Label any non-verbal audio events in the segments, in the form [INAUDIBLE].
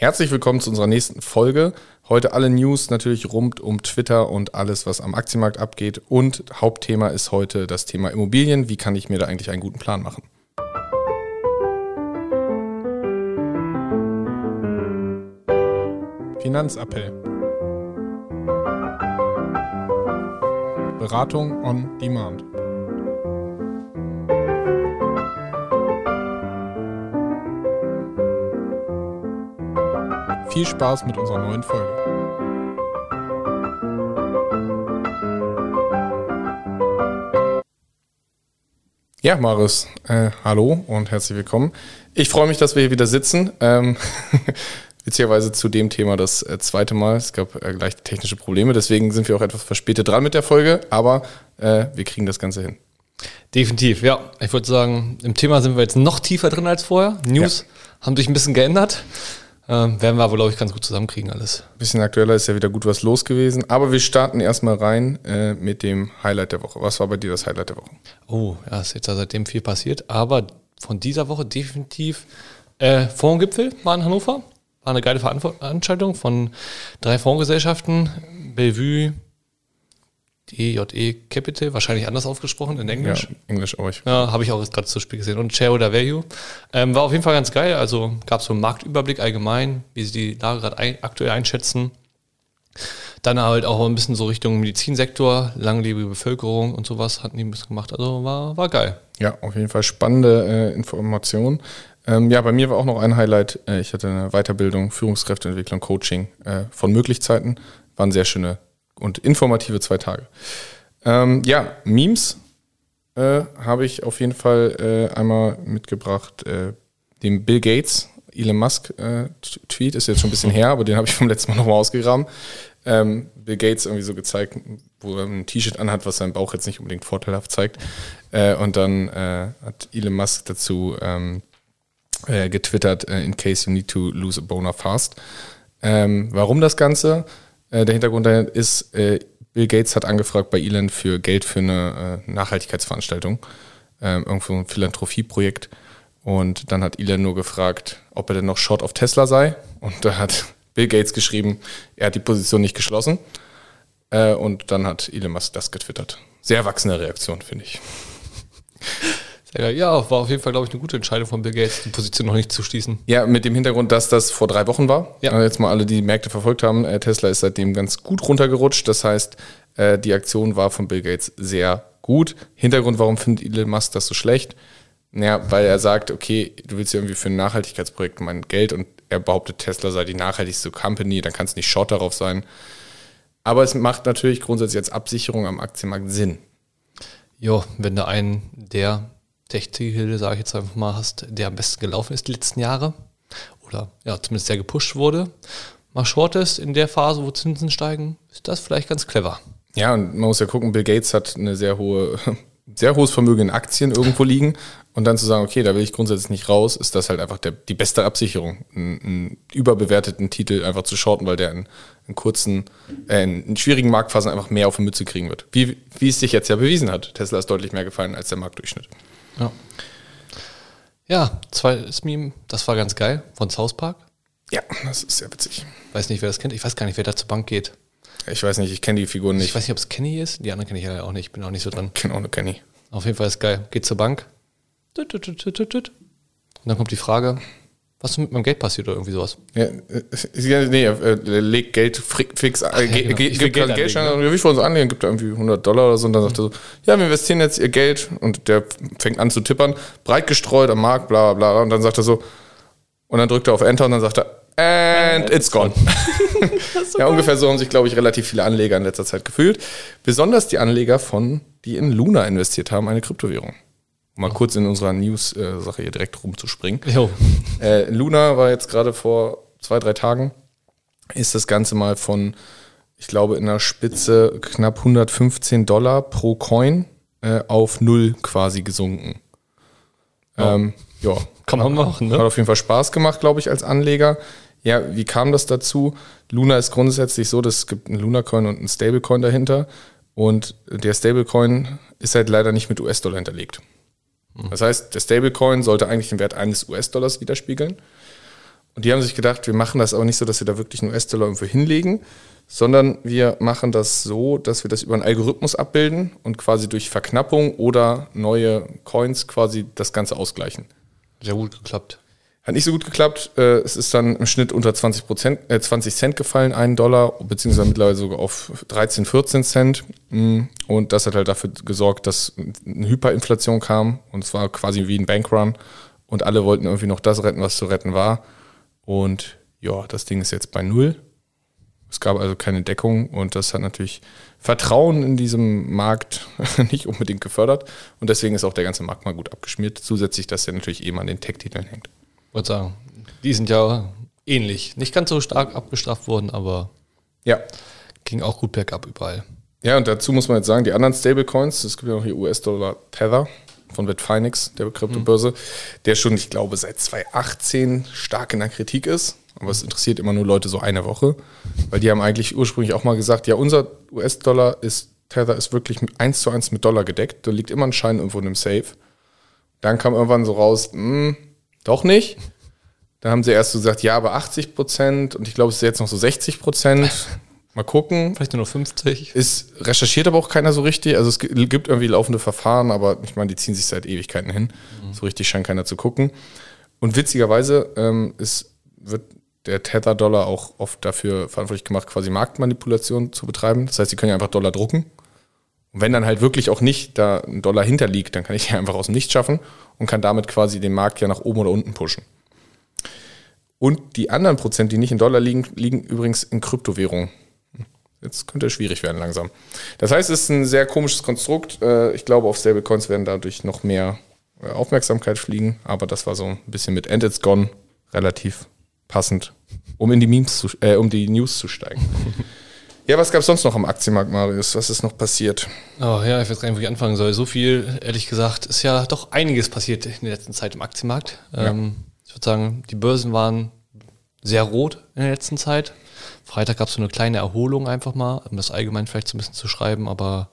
Herzlich willkommen zu unserer nächsten Folge. Heute alle News natürlich rund um Twitter und alles, was am Aktienmarkt abgeht. Und Hauptthema ist heute das Thema Immobilien. Wie kann ich mir da eigentlich einen guten Plan machen? Finanzappell. Beratung on Demand. Viel Spaß mit unserer neuen Folge. Ja, Marius, äh, hallo und herzlich willkommen. Ich freue mich, dass wir hier wieder sitzen. Ähm, [LAUGHS] beziehungsweise zu dem Thema das äh, zweite Mal. Es gab äh, gleich technische Probleme, deswegen sind wir auch etwas verspätet dran mit der Folge, aber äh, wir kriegen das Ganze hin. Definitiv, ja. Ich würde sagen, im Thema sind wir jetzt noch tiefer drin als vorher. News ja. haben sich ein bisschen geändert. Ähm, werden wir aber, glaube ich, ganz gut zusammenkriegen alles. Ein bisschen aktueller ist ja wieder gut was los gewesen. Aber wir starten erstmal rein äh, mit dem Highlight der Woche. Was war bei dir das Highlight der Woche? Oh, ja, ist jetzt ja seitdem viel passiert. Aber von dieser Woche definitiv äh, Fondsgipfel war in Hannover. War eine geile Veranstaltung von drei Fondsgesellschaften. Bellevue, DJE Capital, wahrscheinlich anders ausgesprochen in Englisch. Ja, Englisch euch. Ja, habe ich auch gerade zu Spiel gesehen. Und Shareholder Value. Ähm, war auf jeden Fall ganz geil. Also gab es so einen Marktüberblick allgemein, wie sie die Lage gerade ein, aktuell einschätzen. Dann halt auch ein bisschen so Richtung Medizinsektor, langlebige Bevölkerung und sowas hatten die ein bisschen gemacht. Also war, war geil. Ja, auf jeden Fall spannende äh, Informationen. Ähm, ja, bei mir war auch noch ein Highlight. Äh, ich hatte eine Weiterbildung, Führungskräfteentwicklung, Coaching äh, von Möglichkeiten. Waren sehr schöne und informative zwei Tage. Ähm, ja, Memes äh, habe ich auf jeden Fall äh, einmal mitgebracht. Äh, dem Bill Gates, Elon Musk äh, Tweet ist jetzt schon ein bisschen her, aber den habe ich vom letzten Mal nochmal ausgegraben. Ähm, Bill Gates irgendwie so gezeigt, wo er ein T-Shirt anhat, was seinen Bauch jetzt nicht unbedingt vorteilhaft zeigt. Äh, und dann äh, hat Elon Musk dazu ähm, getwittert, in case you need to lose a boner fast. Ähm, warum das Ganze? Äh, der Hintergrund ist, äh, Bill Gates hat angefragt bei Elon für Geld für eine äh, Nachhaltigkeitsveranstaltung, ähm, irgendwo ein Philanthropieprojekt. Und dann hat Elon nur gefragt, ob er denn noch Short auf Tesla sei. Und da hat Bill Gates geschrieben, er hat die Position nicht geschlossen. und dann hat Elon Musk das getwittert. Sehr erwachsene Reaktion, finde ich. Ja, war auf jeden Fall, glaube ich, eine gute Entscheidung von Bill Gates, die Position noch nicht zu schließen. Ja, mit dem Hintergrund, dass das vor drei Wochen war. Ja. Also jetzt mal alle, die, die Märkte verfolgt haben. Äh, Tesla ist seitdem ganz gut runtergerutscht. Das heißt, äh, die Aktion war von Bill Gates sehr gut. Hintergrund, warum findet Elon Musk das so schlecht? Ja, weil er sagt, okay, du willst ja irgendwie für ein Nachhaltigkeitsprojekt mein Geld und er behauptet, Tesla sei die nachhaltigste Company, dann kann es nicht Short darauf sein. Aber es macht natürlich grundsätzlich als Absicherung am Aktienmarkt Sinn. Jo, wenn du einen der Tech-Titel, sage ich jetzt einfach mal, hast, der am besten gelaufen ist die letzten Jahre oder ja, zumindest sehr gepusht wurde, mal shortest in der Phase, wo Zinsen steigen, ist das vielleicht ganz clever. Ja, und man muss ja gucken, Bill Gates hat eine sehr hohe, [LAUGHS] sehr hohes Vermögen in Aktien irgendwo liegen und dann zu sagen, okay, da will ich grundsätzlich nicht raus, ist das halt einfach der, die beste Absicherung, einen, einen überbewerteten Titel einfach zu shorten, weil der in, in kurzen, äh, in schwierigen Marktphasen einfach mehr auf die Mütze kriegen wird. Wie, wie es sich jetzt ja bewiesen hat. Tesla ist deutlich mehr gefallen als der Marktdurchschnitt. Ja. Ja, zweites Meme, das war ganz geil, von South Park. Ja, das ist sehr witzig. Weiß nicht, wer das kennt. Ich weiß gar nicht, wer da zur Bank geht. Ich weiß nicht, ich kenne die Figuren nicht. Ich weiß nicht, ob es Kenny ist. Die anderen kenne ich ja auch nicht. Ich bin auch nicht so dran. Ich kenne auch nur Kenny. Auf jeden Fall ist geil. Geht zur Bank. Und dann kommt die Frage, was mit meinem Geld passiert oder irgendwie sowas. Ja, äh, nee, äh, legt Geld fix, äh, ja, genau. gibt Geld, Geld Geldschein, ne? wie ich wollen so anlegen, gibt er irgendwie 100 Dollar oder so und dann sagt er so, ja, wir investieren jetzt ihr Geld und der fängt an zu tippern, breit gestreut am Markt, bla bla und dann sagt er so, und dann drückt er auf Enter und dann sagt er, and it's gone. [LAUGHS] [LAUGHS] so ja, ungefähr so haben sich, glaube ich, relativ viele Anleger in letzter Zeit gefühlt. Besonders die Anleger von, die in Luna investiert haben, eine Kryptowährung mal kurz in unserer News-Sache hier direkt rumzuspringen. Äh, Luna war jetzt gerade vor zwei, drei Tagen, ist das Ganze mal von, ich glaube, in der Spitze knapp 115 Dollar pro Coin äh, auf null quasi gesunken. Ja. Ähm, ja, kann man machen. Ne? Hat auf jeden Fall Spaß gemacht, glaube ich, als Anleger. Ja, wie kam das dazu? Luna ist grundsätzlich so, dass es gibt einen Luna-Coin und einen Stablecoin dahinter. Und der Stablecoin ist halt leider nicht mit US-Dollar hinterlegt. Das heißt, der Stablecoin sollte eigentlich den Wert eines US-Dollars widerspiegeln. Und die haben sich gedacht, wir machen das aber nicht so, dass wir da wirklich einen US-Dollar irgendwo hinlegen, sondern wir machen das so, dass wir das über einen Algorithmus abbilden und quasi durch Verknappung oder neue Coins quasi das Ganze ausgleichen. Sehr gut geklappt. Hat nicht so gut geklappt. Äh, Es ist dann im Schnitt unter 20, Prozent, äh, 20 Cent gefallen, einen Dollar, beziehungsweise mittlerweile sogar auf 13, 14 Cent. Mm, Und das hat halt dafür gesorgt, dass eine Hyperinflation kam. Und zwar quasi wie ein Bankrun. Und alle wollten irgendwie noch das retten, was zu retten war. Und ja, das Ding ist jetzt bei Null. Es gab also keine Deckung und das hat natürlich Vertrauen in diesem Markt [LAUGHS] nicht unbedingt gefördert. Und deswegen ist auch der ganze Markt mal gut abgeschmiert. Zusätzlich, dass der natürlich eben an den Tech-Titeln hängt. Wollte sagen, die sind ja ähnlich. Nicht ganz so stark abgestraft worden, aber Ja. ging auch gut bergab überall. Ja, und dazu muss man jetzt sagen, die anderen Stablecoins, es gibt ja noch hier US-Dollar Tether von Bitfinex, der Kryptobörse, der schon, ich glaube, seit 2018 stark in der Kritik ist. Aber es interessiert immer nur Leute so eine Woche, weil die haben eigentlich ursprünglich auch mal gesagt, ja, unser US-Dollar ist, Tether ist wirklich eins zu eins mit Dollar gedeckt. Da liegt immer ein Schein irgendwo in einem Safe. Dann kam irgendwann so raus, hm, doch nicht. Da haben sie erst so gesagt, ja, aber 80 Prozent und ich glaube, es ist jetzt noch so 60 Prozent. [LAUGHS] Mal gucken. Vielleicht nur noch 50. Ist recherchiert aber auch keiner so richtig. Also es gi- gibt irgendwie laufende Verfahren, aber ich meine, die ziehen sich seit Ewigkeiten hin. So richtig scheint keiner zu gucken. Und witzigerweise ähm, ist, wird der Tether-Dollar auch oft dafür verantwortlich gemacht, quasi Marktmanipulation zu betreiben. Das heißt, sie können ja einfach Dollar drucken. Und wenn dann halt wirklich auch nicht da ein Dollar hinterliegt, dann kann ich ja einfach aus dem Nichts schaffen und kann damit quasi den Markt ja nach oben oder unten pushen. Und die anderen Prozent, die nicht in Dollar liegen, liegen übrigens in Kryptowährungen. Jetzt könnte es schwierig werden langsam. Das heißt, es ist ein sehr komisches Konstrukt. Äh, Ich glaube, auf Stablecoins werden dadurch noch mehr äh, Aufmerksamkeit fliegen. Aber das war so ein bisschen mit And It's Gone relativ passend, um in die Memes zu, äh, um die News zu steigen. [LAUGHS] ja, was gab es sonst noch am Aktienmarkt, Marius? Was ist noch passiert? Oh ja, ich weiß gar nicht, wo ich anfangen soll. So viel, ehrlich gesagt, ist ja doch einiges passiert in der letzten Zeit im Aktienmarkt. Ähm, ich würde sagen, die Börsen waren sehr rot in der letzten Zeit. Freitag gab es so eine kleine Erholung einfach mal, um das allgemein vielleicht so ein bisschen zu schreiben, aber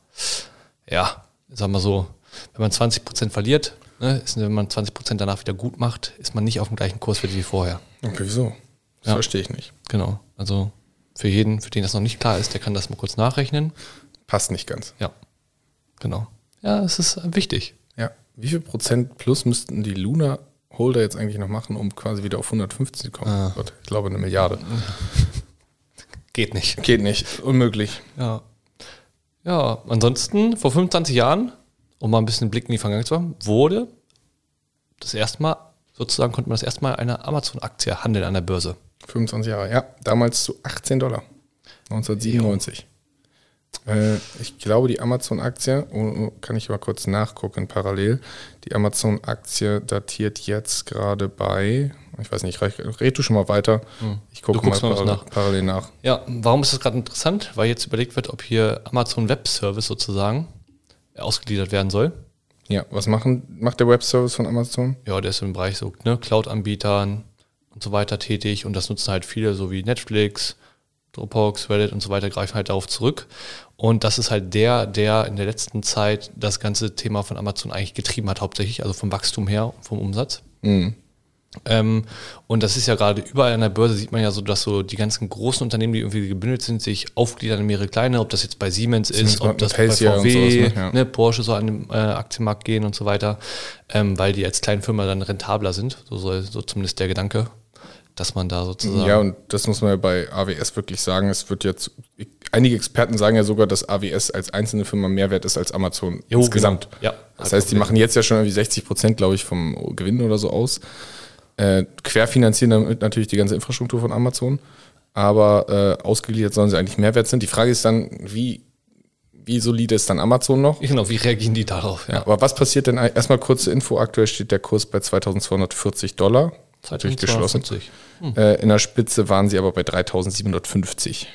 ja, sagen wir so, wenn man 20% verliert, ne, ist, wenn man 20% danach wieder gut macht, ist man nicht auf dem gleichen Kurs wie vorher. Okay, wieso? Das Ja. verstehe ich nicht. Genau. Also für jeden, für den das noch nicht klar ist, der kann das mal kurz nachrechnen. Passt nicht ganz. Ja, genau. Ja, es ist wichtig. Ja. Wie viel Prozent plus müssten die Luna Holder jetzt eigentlich noch machen, um quasi wieder auf 150 zu kommen? Gott, ich glaube eine Milliarde. [LAUGHS] Geht nicht. Geht nicht. Unmöglich. Ja. Ja, ansonsten, vor 25 Jahren, um mal ein bisschen einen Blick in die Vergangenheit zu haben, wurde das erste Mal, sozusagen konnte man das erste Mal eine Amazon-Aktie handeln an der Börse. 25 Jahre, ja. Damals zu 18 Dollar. 1997. Äh, ich glaube, die Amazon-Aktie, oh, oh, kann ich mal kurz nachgucken parallel. Die Amazon-Aktie datiert jetzt gerade bei, ich weiß nicht, red du schon mal weiter. Ich gucke mal, mal nach. parallel nach. Ja, warum ist das gerade interessant? Weil jetzt überlegt wird, ob hier Amazon Web Service sozusagen ausgegliedert werden soll. Ja, was machen, macht der Webservice von Amazon? Ja, der ist im Bereich so ne, Cloud-Anbietern und so weiter tätig und das nutzen halt viele, so wie Netflix, Dropbox, Reddit und so weiter, greifen halt darauf zurück. Und das ist halt der, der in der letzten Zeit das ganze Thema von Amazon eigentlich getrieben hat, hauptsächlich, also vom Wachstum her, vom Umsatz. Ähm, und das ist ja gerade überall an der Börse, sieht man ja so, dass so die ganzen großen Unternehmen, die irgendwie gebündelt sind, sich aufgliedern in mehrere kleine, ob das jetzt bei Siemens, Siemens ist, ob das bei VW, sowas, ne? Ja. ne, Porsche so an den äh, Aktienmarkt gehen und so weiter, ähm, weil die als kleine Firma dann rentabler sind. So soll so zumindest der Gedanke, dass man da sozusagen. Ja, und das muss man ja bei AWS wirklich sagen. Es wird jetzt, einige Experten sagen ja sogar, dass AWS als einzelne Firma mehr wert ist als Amazon Jo, insgesamt. genau. Ja. Das heißt, die machen jetzt ja schon irgendwie 60 Prozent, glaube ich, vom Gewinn oder so aus. Äh, querfinanzieren damit natürlich die ganze Infrastruktur von Amazon. Aber äh, ausgegliedert sollen sie eigentlich mehr wert sind. Die Frage ist dann, wie, wie solide ist dann Amazon noch? Genau, wie reagieren die darauf? Ja, aber was passiert denn? Erstmal kurze Info. Aktuell steht der Kurs bei 2240 Dollar. Natürlich geschlossen. 2240. Äh, in der Spitze waren sie aber bei 3750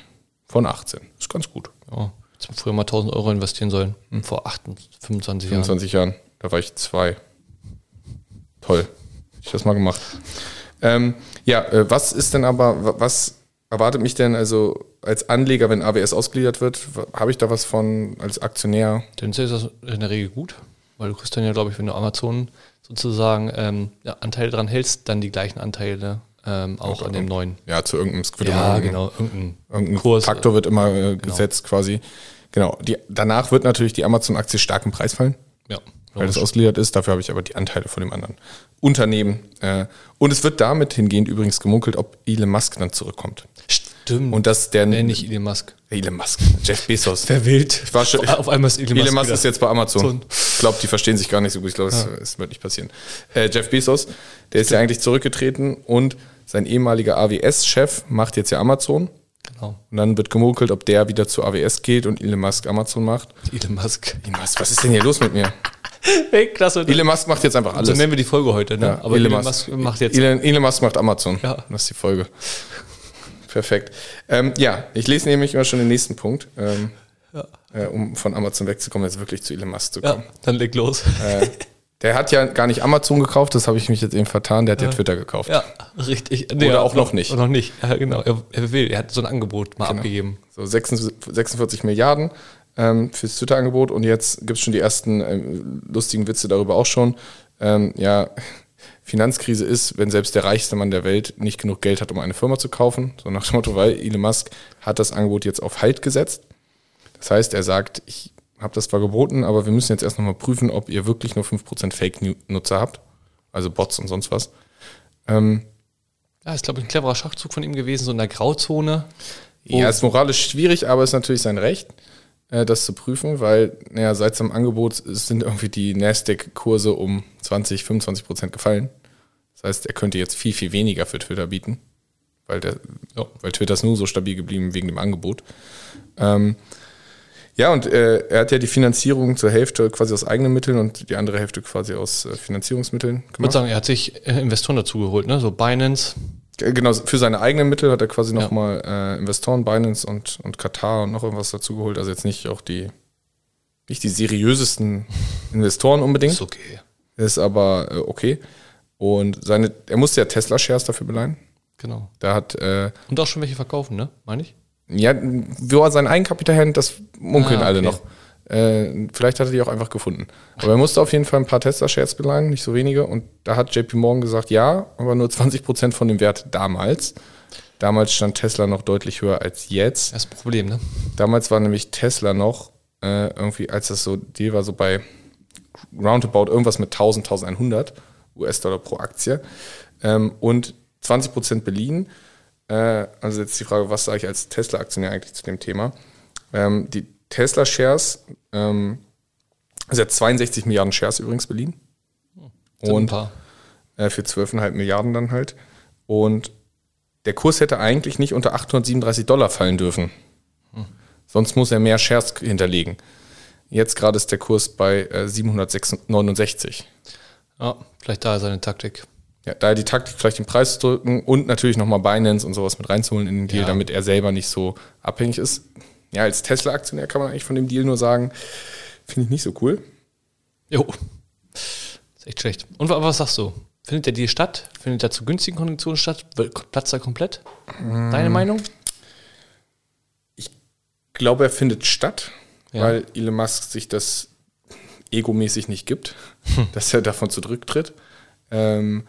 von 18. Ist ganz gut. Ja, jetzt früher mal 1000 Euro investieren sollen. Vor 28, 25 Jahren. 25 Jahren. Da war ich zwei. Toll. Ich das mal gemacht. Ähm, ja, äh, was ist denn aber, wa- was erwartet mich denn also als Anleger, wenn AWS ausgliedert wird? Habe ich da was von als Aktionär? Tendenziell ist das in der Regel gut, weil du kriegst dann ja, glaube ich, wenn du Amazon sozusagen ähm, ja, Anteile dran hältst, dann die gleichen Anteile ähm, auch an dem neuen. Ja, zu irgendeinem wird Ja, genau, irgendein Irgendein Kurs. Faktor wird immer äh, gesetzt quasi. Genau. Die, danach wird natürlich die Amazon-Aktie stark im Preis fallen, Ja, weil das ausgegliedert ist. Dafür habe ich aber die Anteile von dem anderen Unternehmen. Äh, und es wird damit hingehend übrigens gemunkelt, ob Elon Musk dann zurückkommt. Stimmt. Und dass der nee, nicht Elon Musk. Elon Musk, Jeff Bezos. [LAUGHS] Verwählt. Ich war schon, Auf einmal ist Elon, Elon Musk wieder. ist jetzt bei Amazon. So Ich glaube, die verstehen sich gar nicht so gut. Ich glaube, es es wird nicht passieren. Äh, Jeff Bezos, der ist ja eigentlich zurückgetreten und sein ehemaliger AWS-Chef macht jetzt ja Amazon. Genau. Und dann wird gemunkelt, ob der wieder zu AWS geht und Elon Musk Amazon macht. Elon Musk. Elon Musk, was ist denn hier los mit mir? [LAUGHS] Hey, klasse. Elon Musk macht jetzt einfach alles. so nennen wir die Folge heute, ne? Ja, Aber Elon, Musk macht jetzt. Elon, Elon Musk macht Amazon. Ja. Das ist die Folge. Perfekt. Ähm, ja, ich lese nämlich immer schon den nächsten Punkt, ähm, äh, um von Amazon wegzukommen, jetzt wirklich zu Elon Musk zu ja, kommen. dann leg los. Äh, der hat ja gar nicht Amazon gekauft, das habe ich mich jetzt eben vertan, der hat ja, Twitter gekauft. Ja, richtig. Oder auch noch nicht. Noch nicht. Ja, genau. Er, will, er hat so ein Angebot mal abgegeben. So 46 46 Milliarden ähm, fürs Twitter-Angebot und jetzt gibt es schon die ersten ähm, lustigen Witze darüber auch schon. Ähm, ja, Finanzkrise ist, wenn selbst der reichste Mann der Welt nicht genug Geld hat, um eine Firma zu kaufen. So nach dem Motto, weil Elon Musk hat das Angebot jetzt auf Halt gesetzt. Das heißt, er sagt, ich habe das zwar geboten, aber wir müssen jetzt erst nochmal prüfen, ob ihr wirklich nur 5% Fake-Nutzer habt. Also Bots und sonst was. Ähm, Ja, ist, glaube ich, ein cleverer Schachzug von ihm gewesen, so in der Grauzone. Ja, ist moralisch schwierig, aber ist natürlich sein Recht, das zu prüfen, weil naja, seit seinem Angebot sind irgendwie die Nasdaq-Kurse um 20, 25 Prozent gefallen. Das heißt, er könnte jetzt viel, viel weniger für Twitter bieten, weil, der, ja, weil Twitter ist nur so stabil geblieben wegen dem Angebot. Ähm, ja, und äh, er hat ja die Finanzierung zur Hälfte quasi aus eigenen Mitteln und die andere Hälfte quasi aus äh, Finanzierungsmitteln Ich würde gemacht. sagen, er hat sich äh, Investoren dazu geholt, ne? So Binance. Äh, Genau, für seine eigenen Mittel hat er quasi Ja. nochmal äh, Investoren, Binance und, und Katar und noch irgendwas dazu geholt. Also jetzt nicht auch die, nicht die seriösesten [LAUGHS] Investoren unbedingt. Ist okay. Ist aber äh, okay. Und seine, er musste ja Tesla-Shares dafür beleihen. Genau. Da hat, äh, Und auch schon welche verkaufen, ne? Meine ich? ja, wo er sein Eigenkapital hält, das munkeln Ah, alle okay. noch. Äh, vielleicht hat er die auch einfach gefunden. Aber er musste auf jeden Fall ein paar Tesla-Shares beleihen, nicht so wenige. Und da hat JP Morgan gesagt, ja, aber nur 20% von dem Wert damals. Damals stand Tesla noch deutlich höher als jetzt. Das Problem, ne? Damals war nämlich Tesla noch äh, irgendwie, als das so, die war so bei roundabout irgendwas mit 1000, 1100 US-Dollar pro Aktie ähm, und 20% beliehen. Äh, also jetzt die Frage, was sage ich als Tesla-Aktionär eigentlich zu dem Thema? Ähm, die Tesla-Shares, ähm, also er hat 62 Milliarden Shares übrigens beliehen ein und paar. äh, für 12,5 Milliarden dann halt. Und der Kurs hätte eigentlich nicht unter 837 Dollar fallen dürfen. Sonst muss er mehr Shares hinterlegen. Jetzt gerade ist der Kurs bei äh, 769. Ja, vielleicht da seine Taktik. Ja, daher die Taktik, vielleicht den Preis zu drücken und natürlich nochmal Binance und sowas mit reinzuholen in den Deal, Ja. damit er selber nicht so abhängig ist. Ja, als Tesla-Aktionär kann man eigentlich von dem Deal nur sagen, finde ich nicht so cool. Jo. Ist echt schlecht. Und wa- was sagst du? Findet der Deal statt? Findet der zu günstigen Konditionen statt? Platzt er komplett? Deine Meinung? Ich glaube, er findet statt, Ja. weil Elon Musk sich das egomäßig nicht gibt, dass er davon zurücktritt. Ähm,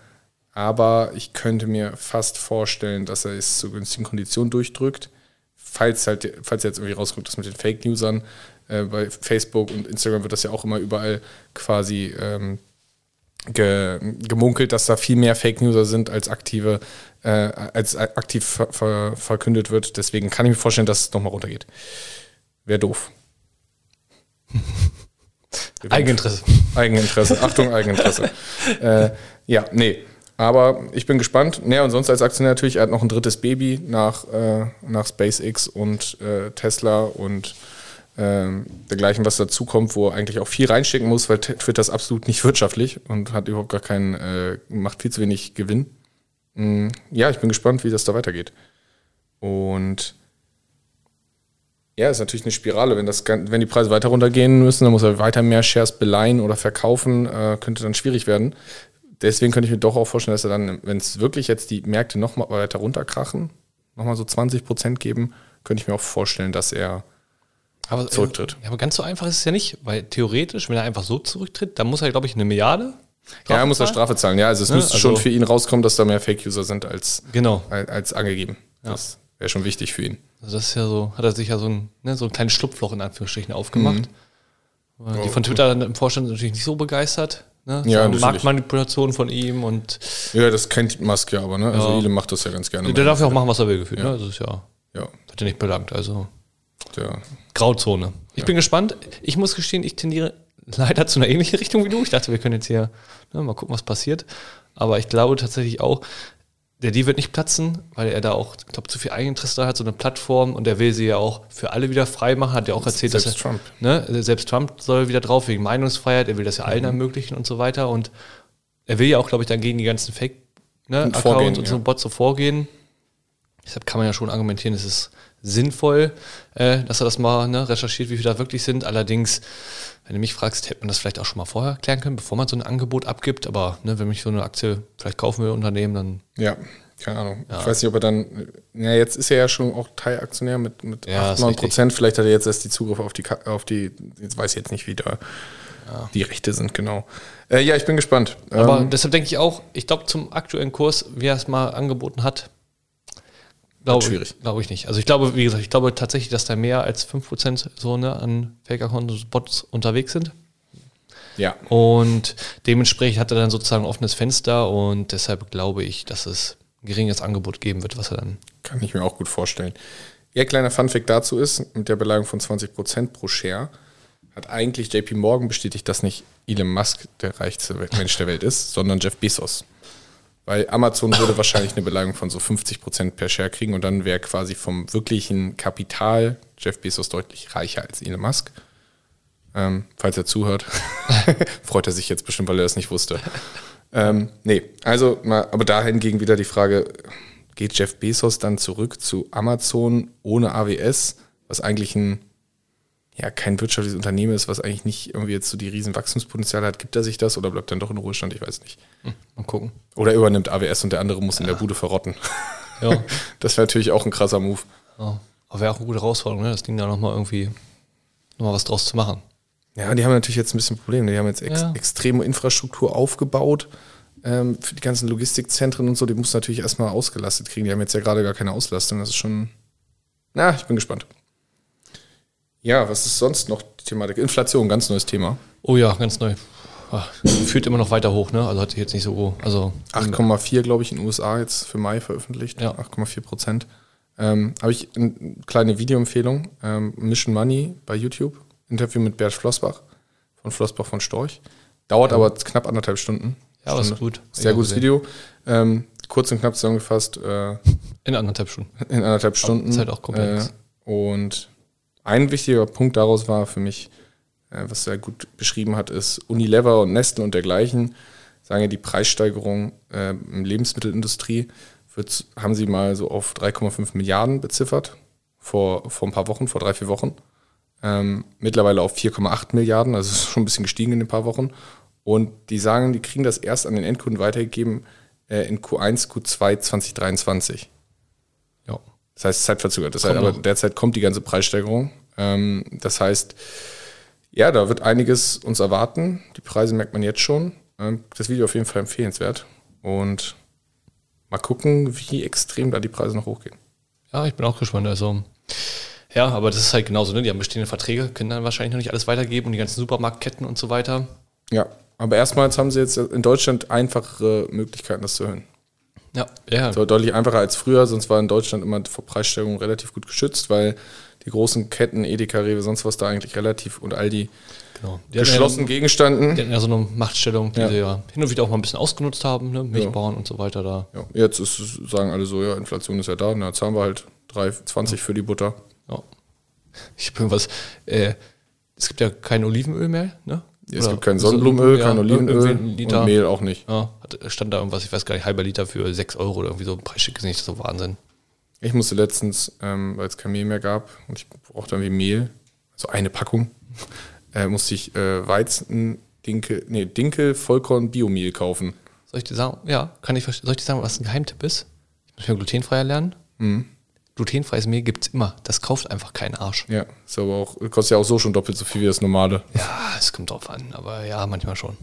aber ich könnte mir fast vorstellen, dass er es zu günstigen Konditionen durchdrückt. Falls halt, falls jetzt irgendwie rauskommt, das mit den Fake-Newsern, äh, bei Facebook und Instagram wird das ja auch immer überall quasi ähm, ge, gemunkelt, dass da viel mehr Fake-Newser sind als aktive, äh, als aktiv ver, ver, verkündet wird. Deswegen kann ich mir vorstellen, dass es nochmal runtergeht. Wäre doof. [LAUGHS] Eigeninteresse. Eigeninteresse. Achtung, Eigeninteresse. [LAUGHS] äh, ja, nee. Aber ich bin gespannt. Naja, und sonst als Aktionär natürlich, er hat noch ein drittes Baby nach, äh, nach SpaceX und äh, Tesla und ähm, dergleichen, was dazu kommt, wo er eigentlich auch viel reinstecken muss, weil Twitter ist absolut nicht [LAUGHS] wirtschaftlich und hat überhaupt gar keinen, äh, macht viel zu wenig Gewinn. Mm, ja, ich bin gespannt, wie das da weitergeht. Und ja, ist natürlich eine Spirale. Wenn, das, wenn die Preise weiter runtergehen müssen, dann muss er weiter mehr Shares beleihen oder verkaufen, äh, könnte dann schwierig werden. Deswegen könnte ich mir doch auch vorstellen, dass er dann, wenn es wirklich jetzt die Märkte noch mal weiter runterkrachen, nochmal so 20 Prozent geben, könnte ich mir auch vorstellen, dass er Aber, äh, Zurücktritt. Ja, aber ganz so einfach ist es ja nicht, weil theoretisch, wenn er einfach so zurücktritt, dann muss er, glaube ich, eine Milliarde Ja, er muss da zahlen? Strafe zahlen. Ja, also es Ne, müsste also- schon für ihn rauskommen, dass da mehr Fake-User sind als, Genau. als, als angegeben. Das wäre schon wichtig für ihn. Also das ist ja so, hat er sich ja so ein, ne, so ein kleines Schlupfloch in Anführungsstrichen aufgemacht. Weil Die Oh, von Twitter dann im Vorstand sind natürlich nicht so begeistert. Ne? Ja, so. Marktmanipulation von ihm und Ja, das kennt Musk ja aber, ne? Also Ja. Elon macht das ja ganz gerne. der darf ja auch machen, was er will, gefühlt. Ne? Das ist ja, Ja, hat er nicht belangt. Also der, Grauzone. Ich bin gespannt. Ich muss gestehen, ich tendiere leider zu einer ähnlichen Richtung wie du. Ich dachte, wir können jetzt hier ne, mal gucken, was passiert. Aber ich glaube tatsächlich auch, der Deal wird nicht platzen, weil er da auch, ich glaube, zu viel Eigeninteresse hat, so eine Plattform und er will sie ja auch für alle wieder frei machen, hat ja auch erzählt, Selbst dass er, Trump. Ne, selbst Trump soll wieder drauf wegen Meinungsfreiheit, er will das ja Mhm. allen ermöglichen und so weiter und er will ja auch, glaube ich, dann gegen die ganzen Fake ne, Und und so ja. Bots so vorgehen. Deshalb kann man ja schon argumentieren, es ist sinnvoll, äh, dass er das mal ne, recherchiert, wie viele da wirklich sind. Allerdings, wenn du mich fragst, hätte man das vielleicht auch schon mal vorher klären können, bevor man so ein Angebot abgibt. Aber ne, wenn mich so eine Aktie vielleicht kaufen will, Unternehmen, dann ja, keine Ahnung. Ich weiß nicht, ob er dann, ja, jetzt ist er ja schon auch Teilaktionär mit, mit Ja, 8, ist 9 Prozent. Vielleicht hat er jetzt erst die Zugriff auf die, auf die, jetzt weiß ich jetzt nicht, wie da die Rechte sind, genau. Äh, ja, ich bin gespannt. Aber Ähm, deshalb denke ich auch, ich glaube, zum aktuellen Kurs, wie er es mal angeboten hat, glaube schwierig. glaube ich nicht. Also ich glaube, wie gesagt, ich glaube tatsächlich, dass da mehr als 5% so ne, an Fake-Accounts und Bots unterwegs sind. ja, Und dementsprechend hat er dann sozusagen ein offenes Fenster und deshalb glaube ich, dass es ein geringes Angebot geben wird, was er dann. kann ich mir auch gut vorstellen. Ja, kleiner Funfact dazu ist, mit der Beleihung von 20% pro Share hat eigentlich JP Morgan bestätigt, dass nicht Elon Musk der reichste [LAUGHS] Mensch der Welt ist, sondern Jeff Bezos. Weil Amazon würde wahrscheinlich eine Beleihung von so 50% per Share kriegen und dann wäre quasi vom wirklichen Kapital Jeff Bezos deutlich reicher als Elon Musk. Ähm, falls er zuhört, [LAUGHS] freut er sich jetzt bestimmt, weil er das nicht wusste. Ähm, nee, also, mal, aber da hingegen wieder die Frage, geht Jeff Bezos dann zurück zu Amazon ohne AWS, was eigentlich ein, ja, kein wirtschaftliches Unternehmen ist, was eigentlich nicht irgendwie jetzt so die riesen Wachstumspotenziale hat, gibt er sich das oder bleibt dann doch in Ruhestand? Ich weiß nicht. Mal gucken. Oder übernimmt AWS und der andere muss in der Bude verrotten. Ja. [LAUGHS] Das wäre natürlich auch ein krasser Move. ja. Aber wäre auch eine gute Herausforderung, ne? das Ding da nochmal irgendwie nochmal was draus zu machen. Ja, die haben natürlich jetzt ein bisschen Probleme. Die haben jetzt ex Ja. extreme Infrastruktur aufgebaut ähm, für die ganzen Logistikzentren und so. Die muss natürlich erstmal ausgelastet kriegen. Die haben jetzt ja gerade gar keine Auslastung. Das ist schon. Na, ich bin gespannt. Ja, was ist sonst noch die Thematik? Inflation, ganz neues Thema. Oh ja, ganz neu. Ah, Führt immer noch weiter hoch, ne? Also hat sich jetzt nicht so. Also 8,4, glaube ich, in den USA jetzt für Mai veröffentlicht. Ja. 8,4 Prozent. Ähm, Habe ich eine kleine Videoempfehlung. Ähm, Mission Money bei YouTube. Interview mit Bert Flossbach von Flossbach von Storch. Dauert aber knapp anderthalb Stunden. Ja, aber ist gut. Sehr Ja, gutes. Video. Ähm, kurz und knapp zusammengefasst äh, in anderthalb Stunden. in anderthalb Stunden. ist halt auch komplex. Äh, und ein wichtiger Punkt daraus war für mich, äh, was er gut beschrieben hat, ist Unilever und Nestle und dergleichen sagen ja, die Preissteigerung äh, in Lebensmittelindustrie wird, haben sie mal so auf 3,5 Milliarden beziffert vor, vor ein paar Wochen, vor drei, vier Wochen. Ähm, mittlerweile auf 4,8 Milliarden, also ist schon ein bisschen gestiegen in ein paar Wochen. Und die sagen, die kriegen das erst an den Endkunden weitergegeben äh, in Q1, Q2 2023. Das heißt zeitverzögert. Das Kommt heißt, aber derzeit kommt die ganze Preissteigerung. Ähm, das heißt, ja, da wird einiges uns erwarten. Die Preise merkt man jetzt schon. Ähm, das Video auf jeden Fall empfehlenswert. Und mal gucken, wie extrem da die Preise noch hochgehen. Ja, ich bin auch gespannt. Also, ja, aber das ist halt genauso, ne? Die haben bestehende Verträge, können dann wahrscheinlich noch nicht alles weitergeben und die ganzen Supermarktketten und so weiter. Ja, aber erstmals haben sie jetzt in Deutschland einfachere Möglichkeiten, das zu erhöhen. Ja, ja. So deutlich einfacher als früher, sonst war in Deutschland immer vor Preissteigerungen relativ gut geschützt, weil die großen Ketten, Edeka, Rewe, sonst was da eigentlich relativ und all die genau. Die hatten geschlossen Ja, gegenstanden. die hatten ja so eine Machtstellung, die Ja. sie ja hin und wieder auch mal ein bisschen ausgenutzt haben, ne? Milchbauern und so weiter da. Ja, jetzt ist, sagen alle so, ja, Inflation ist ja da, na, jetzt haben wir halt 3,20 für die Butter. Ja. Ich habe irgendwas, äh, es gibt ja kein Olivenöl mehr, ne? Es gibt kein so- Sonnenblumenöl, ja, kein Olivenöl und Mehl auch nicht. Ja, stand da irgendwas, ich weiß gar nicht, halber Liter für 6 Euro oder irgendwie so. Preisschick ist nicht so Wahnsinn. Ich musste letztens, ähm, weil es kein Mehl mehr gab und ich brauchte irgendwie Mehl, also eine Packung, äh, musste ich äh, Weizen, Dinkel, nee, Dinkel, Vollkorn, Biomehl kaufen. Soll ich dir sagen, ja, kann ich. Soll ich dir sagen, was ein Geheimtipp ist? Ich muss mir glutenfreier lernen. Mhm. Glutenfreies Mehl gibt's immer. Das kauft einfach keinen Arsch. Ja, ist aber auch, kostet ja auch so schon doppelt so viel wie das normale. Ja, es kommt drauf an, aber ja, manchmal schon.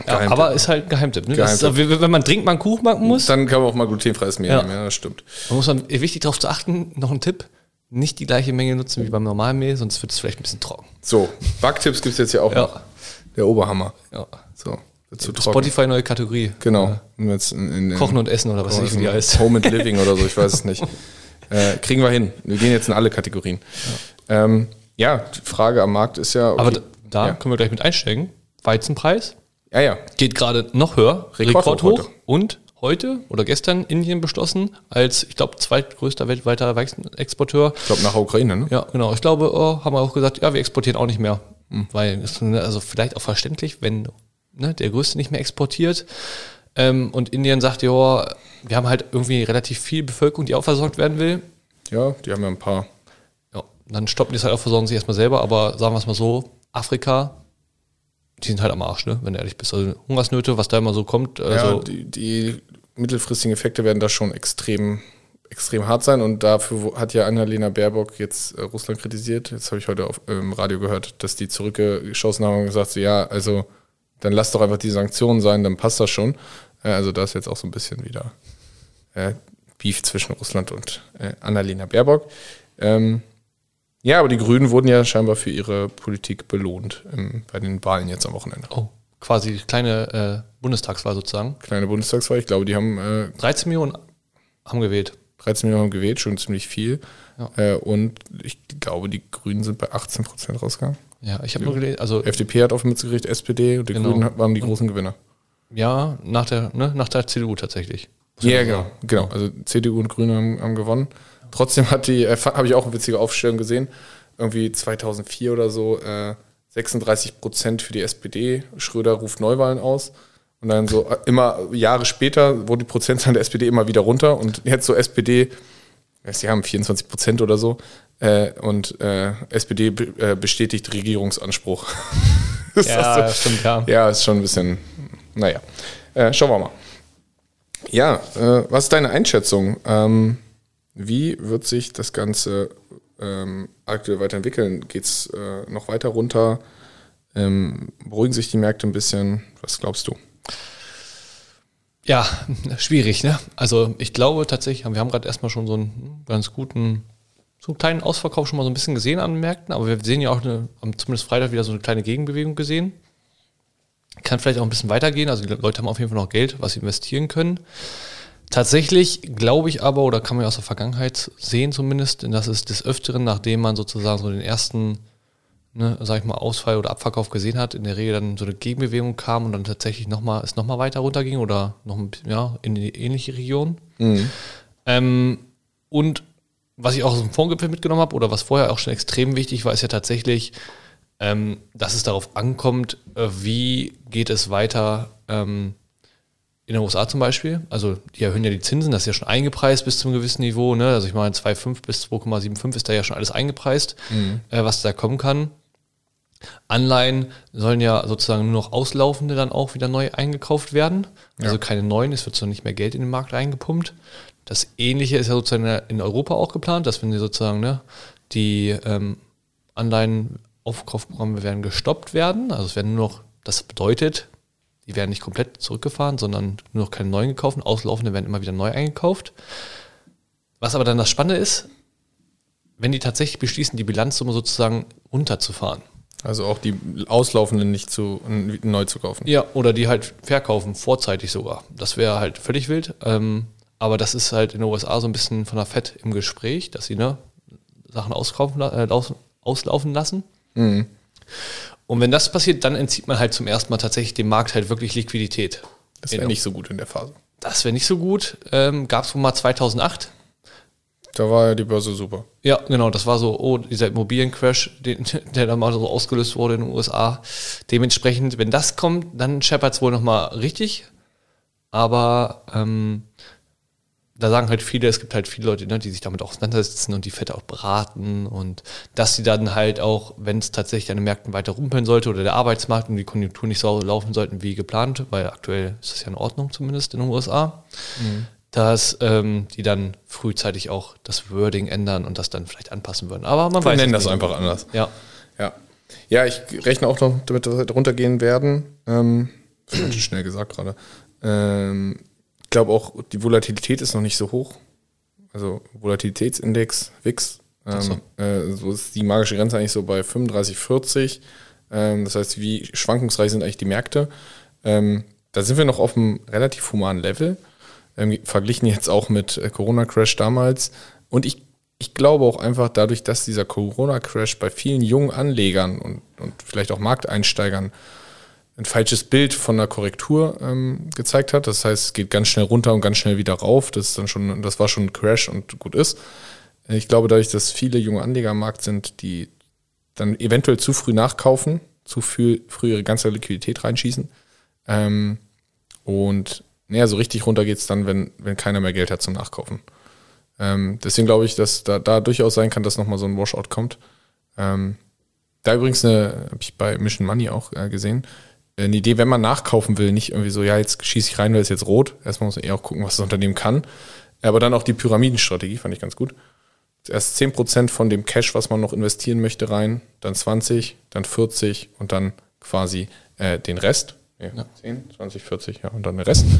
Ja, Geheimtipp. aber ist halt ein Geheimtipp. Ne? Das ist, Geheimtipp. wenn man dringend mal einen Kuchen backen muss, Dann kann man auch mal glutenfreies Mehl Ja. nehmen, ja, das stimmt. man muss man wichtig darauf zu achten, noch ein Tipp, nicht die gleiche Menge nutzen wie beim normalen Mehl, sonst wird es vielleicht ein bisschen trocken. So, Backtipps gibt es jetzt ja auch Ja. noch. Der Oberhammer. Ja. So, zu trocken. Spotify neue Kategorie. Genau. Jetzt in, in, in Kochen und Essen oder was weiß ich, wie heißt. Home and Living oder so, ich weiß es [LAUGHS] nicht. Äh, kriegen wir hin. Wir gehen jetzt in alle Kategorien. Ja, ähm, ja die Frage am Markt ist ja. okay. Aber da, da ja. können wir gleich mit einsteigen. Weizenpreis ja, ja. geht gerade noch höher, Rekordhoch heute. Und heute oder gestern Indien beschlossen als, ich glaube, zweitgrößter weltweiter Weizenexporteur. Ich glaube nach der Ukraine, ne? Ja, genau. Ich glaube, oh, haben wir auch gesagt, ja, wir exportieren auch nicht mehr. Weil, es- also vielleicht auch verständlich, wenn ne, der Größte nicht mehr exportiert. Ähm, und Indien sagt, ja, wir haben halt irgendwie relativ viel Bevölkerung, die auch versorgt werden will. Ja, die haben ja ein paar. Ja, dann stoppen die es halt auch, versorgen sich erstmal selber. Aber sagen wir es mal so, Afrika, die sind halt am Arsch, ne, wenn du ehrlich bist. Also Hungersnöte, was da immer so kommt. Also, ja, die, die mittelfristigen Effekte werden da schon extrem, extrem hart sein. Und dafür hat ja Annalena Baerbock jetzt äh, Russland kritisiert. Jetzt habe ich heute auf, im Radio gehört, dass die zurückgeschossen haben und gesagt, so, ja, also dann lass doch einfach die Sanktionen sein, dann passt das schon. Äh, also da ist jetzt auch so ein bisschen wieder äh, Beef zwischen Russland und äh, Annalena Baerbock. Ähm, ja, aber die Grünen wurden ja scheinbar für ihre Politik belohnt ähm, bei den Wahlen jetzt am Wochenende. oh, quasi kleine äh, Bundestagswahl sozusagen. Kleine Bundestagswahl, ich glaube, die haben äh, 13 Millionen haben gewählt. 13 Millionen haben gewählt, schon ziemlich viel. Ja. Äh, und ich glaube, die Grünen sind bei 18 Prozent rausgegangen. Ja, ich habe nur gelesen, also FDP hat auf Mütze gekriegt, SPD und die Genau. Grünen waren die großen Gewinner. ja, nach der, ne, nach der CDU tatsächlich. Ja, genau. genau. Also CDU und Grüne haben, haben gewonnen. Trotzdem hat die, äh, habe ich auch eine witzige Aufstellung gesehen, irgendwie 2004 oder so, äh, 36 Prozent für die SPD. Schröder ruft Neuwahlen aus. Und dann so äh, immer Jahre später wurde die Prozentzahl der SPD immer wieder runter. Und jetzt so SPD, sie haben 24 Prozent oder so. Äh, und äh, SPD be äh, bestätigt Regierungsanspruch. [LAUGHS] Das so? stimmt, ja. Ja, ist schon ein bisschen, naja. Äh, schauen wir mal. Ja, äh, was ist deine Einschätzung? Ähm, wie wird sich das Ganze ähm, aktuell weiterentwickeln? Geht es äh, noch weiter runter? Ähm, beruhigen sich die Märkte ein bisschen? Was glaubst du? Ja, schwierig, ne? Also ich glaube tatsächlich, wir haben gerade erstmal schon so einen ganz guten, so einen kleinen Ausverkauf schon mal so ein bisschen gesehen an den Märkten, aber wir sehen ja auch eine, zumindest Freitag wieder so eine kleine Gegenbewegung gesehen. Kann vielleicht auch ein bisschen weitergehen, also die Leute haben auf jeden Fall noch Geld, was sie investieren können. Tatsächlich glaube ich aber, oder kann man ja aus der Vergangenheit sehen zumindest, dass es des Öfteren, nachdem man sozusagen so den ersten, ne, sag ich mal, Ausfall oder Abverkauf gesehen hat, in der Regel dann so eine Gegenbewegung kam und dann tatsächlich nochmal, es nochmal weiter runterging oder noch ein bisschen, ja, in die ähnliche Region. Ähm, und was ich auch aus dem Fondsgipfel mitgenommen habe oder was vorher auch schon extrem wichtig war, ist ja tatsächlich, ähm, dass es darauf ankommt, äh, wie geht es weiter ähm, in den USA zum Beispiel. Also die erhöhen ja die Zinsen, das ist ja schon eingepreist bis zu einem gewissen Niveau. Ne? Also ich meine 2,5 bis 2,75 ist da ja schon alles eingepreist, äh, was da kommen kann. Anleihen sollen ja sozusagen nur noch auslaufende dann auch wieder neu eingekauft werden. Also keine neuen, es wird so nicht mehr Geld in den Markt eingepumpt. Das ähnliche ist ja sozusagen in Europa auch geplant, dass wenn sie sozusagen ne, die ähm, Anleihenaufkaufprogramme werden gestoppt werden, also es werden nur noch, das bedeutet, die werden nicht komplett zurückgefahren, sondern nur noch keine neuen gekauft, auslaufende werden immer wieder neu eingekauft. Was aber dann das Spannende ist, wenn die tatsächlich beschließen, die Bilanzsumme sozusagen runterzufahren. Also auch die auslaufenden nicht zu, neu zu kaufen. Ja, oder die halt verkaufen, vorzeitig sogar. Das wäre halt völlig wild. Ähm, aber das ist halt in den USA so ein bisschen von der FED im Gespräch, dass sie ne, Sachen auskaufen, äh, aus, auslaufen lassen. Und wenn das passiert, dann entzieht man halt zum ersten Mal tatsächlich dem Markt halt wirklich Liquidität. Das wäre nicht so gut in der Phase. Das wäre nicht so gut. Ähm, Gab es wohl mal 2008. Da war ja die Börse super. Ja, genau, das war so, oh, dieser Immobiliencrash, den, der dann mal so ausgelöst wurde in den USA. Dementsprechend, wenn das kommt, dann scheppert es wohl nochmal richtig. Aber ähm, da sagen halt viele, es gibt halt viele Leute, ne, die sich damit auseinandersetzen und die Fette auch beraten und dass sie dann halt auch, wenn es tatsächlich an den Märkten weiter rumpeln sollte oder der Arbeitsmarkt und die Konjunktur nicht so laufen sollten wie geplant, weil aktuell ist das ja in Ordnung zumindest in den USA, dass ähm, die dann frühzeitig auch das Wording ändern und das dann vielleicht anpassen würden. Aber man Wir weiß nennen es das einfach anders. Ja. Ja. Ja, ich rechne auch noch damit, dass wir runtergehen werden. Ähm, schnell gesagt gerade. Ähm, ich glaube auch, die Volatilität ist noch nicht so hoch. Also Volatilitätsindex, WIX, ähm, so. äh, so ist die magische Grenze eigentlich so bei 35, 40. Ähm, das heißt, wie schwankungsreich sind eigentlich die Märkte? Ähm, da sind wir noch auf einem relativ humanen Level, ähm, verglichen jetzt auch mit äh, Corona-Crash damals. Und ich, ich glaube auch einfach dadurch, dass dieser Corona-Crash bei vielen jungen Anlegern und, und vielleicht auch Markteinsteigern ein falsches Bild von einer Korrektur ähm, gezeigt hat. Das heißt, es geht ganz schnell runter und ganz schnell wieder rauf. Das ist dann schon, das war schon ein Crash und gut ist. Ich glaube, dadurch, dass viele junge Anleger am Markt sind, die dann eventuell zu früh nachkaufen, zu früh, früh ihre ganze Liquidität reinschießen. Ähm, und naja, so richtig runter geht es dann, wenn, wenn keiner mehr Geld hat zum Nachkaufen. Ähm, deswegen glaube ich, dass da, da durchaus sein kann, dass nochmal so ein Washout kommt. Ähm, da übrigens eine, habe ich bei Mission Money auch äh, gesehen, eine Idee, wenn man nachkaufen will, nicht irgendwie so, ja, jetzt schieße ich rein, weil es jetzt rot. Erstmal muss man eher auch gucken, was das Unternehmen kann. Aber dann auch die Pyramidenstrategie, fand ich ganz gut. Erst 10% von dem Cash, was man noch investieren möchte, rein, dann 20, dann 40 und dann quasi äh, den Rest. Ja, 10, 20, 40, ja, und dann den Rest. [LAUGHS]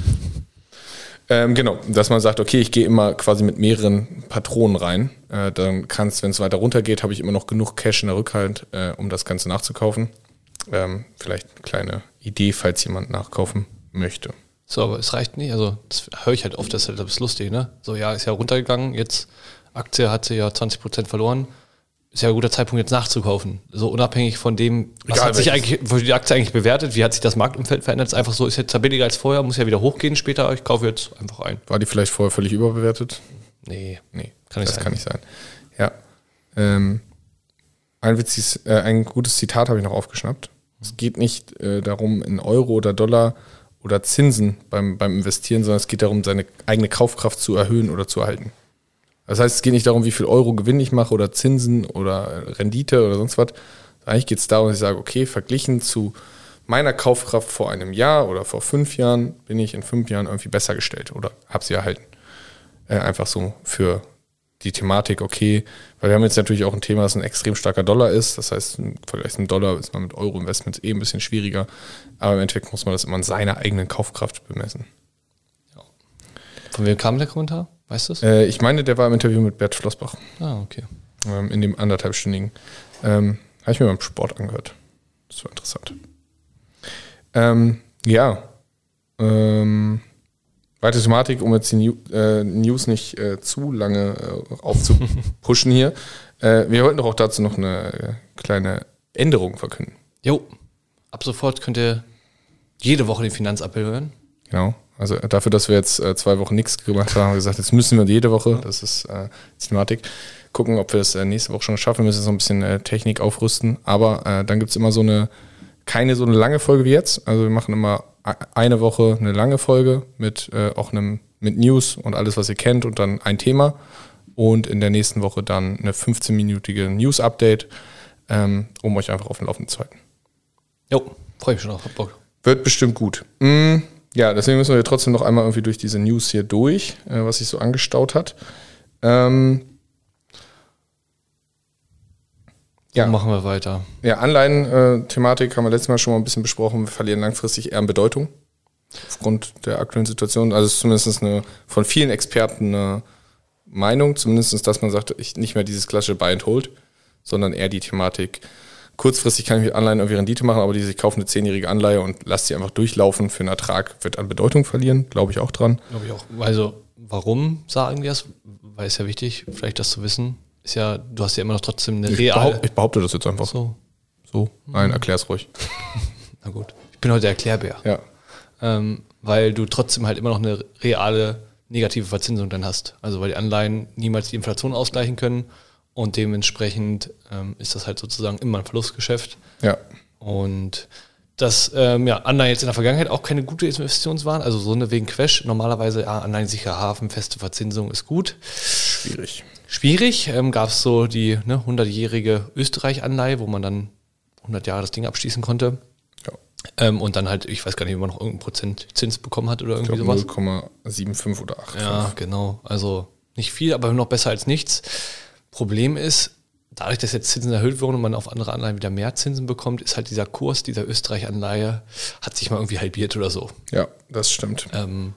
Ähm, genau, dass man sagt, okay, ich gehe immer quasi mit mehreren Patronen rein. Äh, dann kann es, wenn es weiter runter geht, habe ich immer noch genug Cash in der Rückhalt, äh, um das Ganze nachzukaufen. Ähm, vielleicht eine kleine Idee, falls jemand nachkaufen möchte. So, aber es reicht nicht. Also, das höre ich halt oft, das ist halt das lustig, ne? So, ja, ist ja runtergegangen, jetzt Aktie hat sie ja 20% verloren. Ist ja ein guter Zeitpunkt, jetzt nachzukaufen. So unabhängig von dem, was Egal hat sich welches. eigentlich, wurde die Aktie eigentlich bewertet, wie hat sich das Marktumfeld verändert? Ist einfach so, ist jetzt billiger als vorher, muss ja wieder hochgehen später. Ich kaufe jetzt einfach ein. War die vielleicht vorher völlig überbewertet? Nee. Nee, Kann nicht das sein. kann nicht sein. Ja. Ähm, ein, witziges, äh, ein gutes Zitat habe ich noch aufgeschnappt. Es geht nicht äh, darum, in Euro oder Dollar oder Zinsen beim, beim Investieren, sondern es geht darum, seine eigene Kaufkraft zu erhöhen oder zu erhalten. Das heißt, es geht nicht darum, wie viel Euro Gewinn ich mache oder Zinsen oder Rendite oder sonst was. Eigentlich geht es darum, dass ich sage, okay, verglichen zu meiner Kaufkraft vor einem Jahr oder vor fünf Jahren bin ich in fünf Jahren irgendwie besser gestellt oder habe sie erhalten. Äh, einfach so für die Thematik, okay, weil wir haben jetzt natürlich auch ein Thema, das ein extrem starker Dollar ist. Das heißt, im Vergleich zum Dollar ist man mit Euro-Investments eh ein bisschen schwieriger. Aber im Endeffekt muss man das immer an seiner eigenen Kaufkraft bemessen. Von wem kam der Kommentar? Weißt du es? Äh, ich meine, der war im Interview mit Bert Flossbach, Ah, okay. ähm, in dem anderthalbstündigen. Ähm, Habe ich mir beim Sport angehört. Das war interessant. Ähm, ja. Ähm, weitere Thematik, um jetzt die New, äh, News nicht äh, zu lange äh, aufzupushen hier. [LAUGHS] Äh, wir wollten doch auch dazu noch eine äh, kleine Änderung verkünden. Jo, ab sofort könnt ihr jede Woche den Finanzappell hören. Genau. Also dafür, dass wir jetzt äh, zwei Wochen nichts gemacht haben, haben wir gesagt, jetzt müssen wir jede Woche, das ist äh, die Thematik, gucken, ob wir das äh, nächste Woche schon schaffen. Wir müssen jetzt noch ein bisschen äh, Technik aufrüsten. Aber äh, dann gibt's immer so eine, keine so eine lange Folge wie jetzt. Also wir machen immer eine Woche eine lange Folge mit äh, auch einem mit News und alles, was ihr kennt und dann ein Thema. Und in der nächsten Woche dann eine 15-minütige News-Update, ähm, um euch einfach auf den Laufenden zu halten. Jo, freue mich schon. Hab Bock. Wird bestimmt gut. Mm, ja, deswegen müssen wir trotzdem noch einmal irgendwie durch diese News hier durch, äh, was sich so angestaut hat. Ähm, Ja. Ja. machen wir weiter. ja, Anleihen-Thematik haben wir letztes Mal schon mal ein bisschen besprochen. Wir verlieren langfristig eher an Bedeutung aufgrund der aktuellen Situation. Also es ist zumindest eine von vielen Experten eine Meinung, zumindest, dass man sagt, ich nicht mehr dieses klassische Buy and Hold, sondern eher die Thematik, kurzfristig kann ich mit Anleihen irgendwie Rendite machen, aber die sich kaufen eine zehnjährige Anleihe und lasse sie einfach durchlaufen für einen Ertrag, wird an Bedeutung verlieren, glaube ich auch dran. Glaube ich auch. Also, warum sagen die das? Weil es ja wichtig, vielleicht das zu wissen. Ist ja, du hast ja immer noch trotzdem eine Ich, real. behaupt, ich behaupte das jetzt einfach so. So, Nein, erklär's ruhig. [LAUGHS] na gut. Ich bin heute Erklärbär. Ja. Ähm, weil du trotzdem halt immer noch eine reale negative Verzinsung dann hast. Also weil die Anleihen niemals die Inflation ausgleichen können und dementsprechend ähm, ist das halt sozusagen immer ein Verlustgeschäft. Ja. Und dass ähm, ja, Anleihen jetzt in der Vergangenheit auch keine gute Investition waren, also so eine wegen Quash. Normalerweise, ja, Anleihen sicher Hafen, feste Verzinsung ist gut. Schwierig. Schwierig. Ähm, Gab es so die ne, 100-jährige Österreich-Anleihe, wo man dann 100 Jahre das Ding abschließen konnte. Ja. Ähm, und dann halt, ich weiß gar nicht, ob man noch irgendeinen Prozent Zins bekommen hat oder Ich irgendwie glaube sowas. 0,75 oder 8. Ja, genau. Also nicht viel, aber noch besser als nichts. Problem ist, dadurch, dass jetzt Zinsen erhöht wurden und man auf andere Anleihen wieder mehr Zinsen bekommt, ist halt dieser Kurs dieser Österreich-Anleihe, hat sich mal irgendwie halbiert oder so. Ja, das stimmt. Ähm,